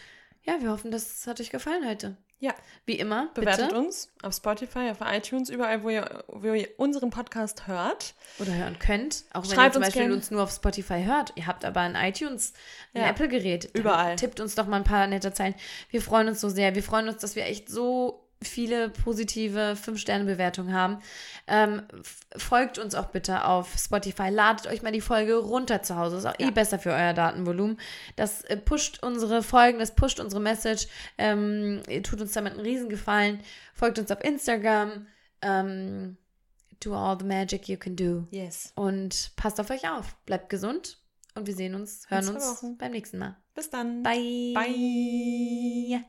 Speaker 1: ja, wir hoffen, das hat euch gefallen heute.
Speaker 2: Ja.
Speaker 1: Wie immer,
Speaker 2: Bewertet
Speaker 1: bitte.
Speaker 2: uns auf Spotify, auf iTunes, überall, wo ihr, wo ihr unseren Podcast hört.
Speaker 1: Oder hören könnt. Auch wenn ihr
Speaker 2: Schreibt
Speaker 1: zum
Speaker 2: uns
Speaker 1: Beispiel
Speaker 2: gern.
Speaker 1: uns nur auf Spotify hört. Ihr habt aber ein iTunes, ein
Speaker 2: Ja.
Speaker 1: Apple-Gerät.
Speaker 2: Überall.
Speaker 1: Tippt uns doch mal ein paar nette Zeilen. Wir freuen uns so sehr. Wir freuen uns, dass wir echt so viele positive 5-Sterne-Bewertungen haben. Ähm, folgt uns auch bitte auf Spotify. Ladet euch mal die Folge runter zu Hause. Ist auch
Speaker 2: Ja.
Speaker 1: eh besser für euer Datenvolumen. Das äh, pusht unsere Folgen, das pusht unsere Message. Ähm, tut uns damit einen Riesengefallen. Folgt uns auf Instagram. Ähm, do all the magic you can do.
Speaker 2: Yes.
Speaker 1: Und passt auf euch auf. Bleibt gesund. Und wir sehen uns, hören uns beim nächsten Mal.
Speaker 2: Bis dann.
Speaker 1: Bye.
Speaker 2: Bye.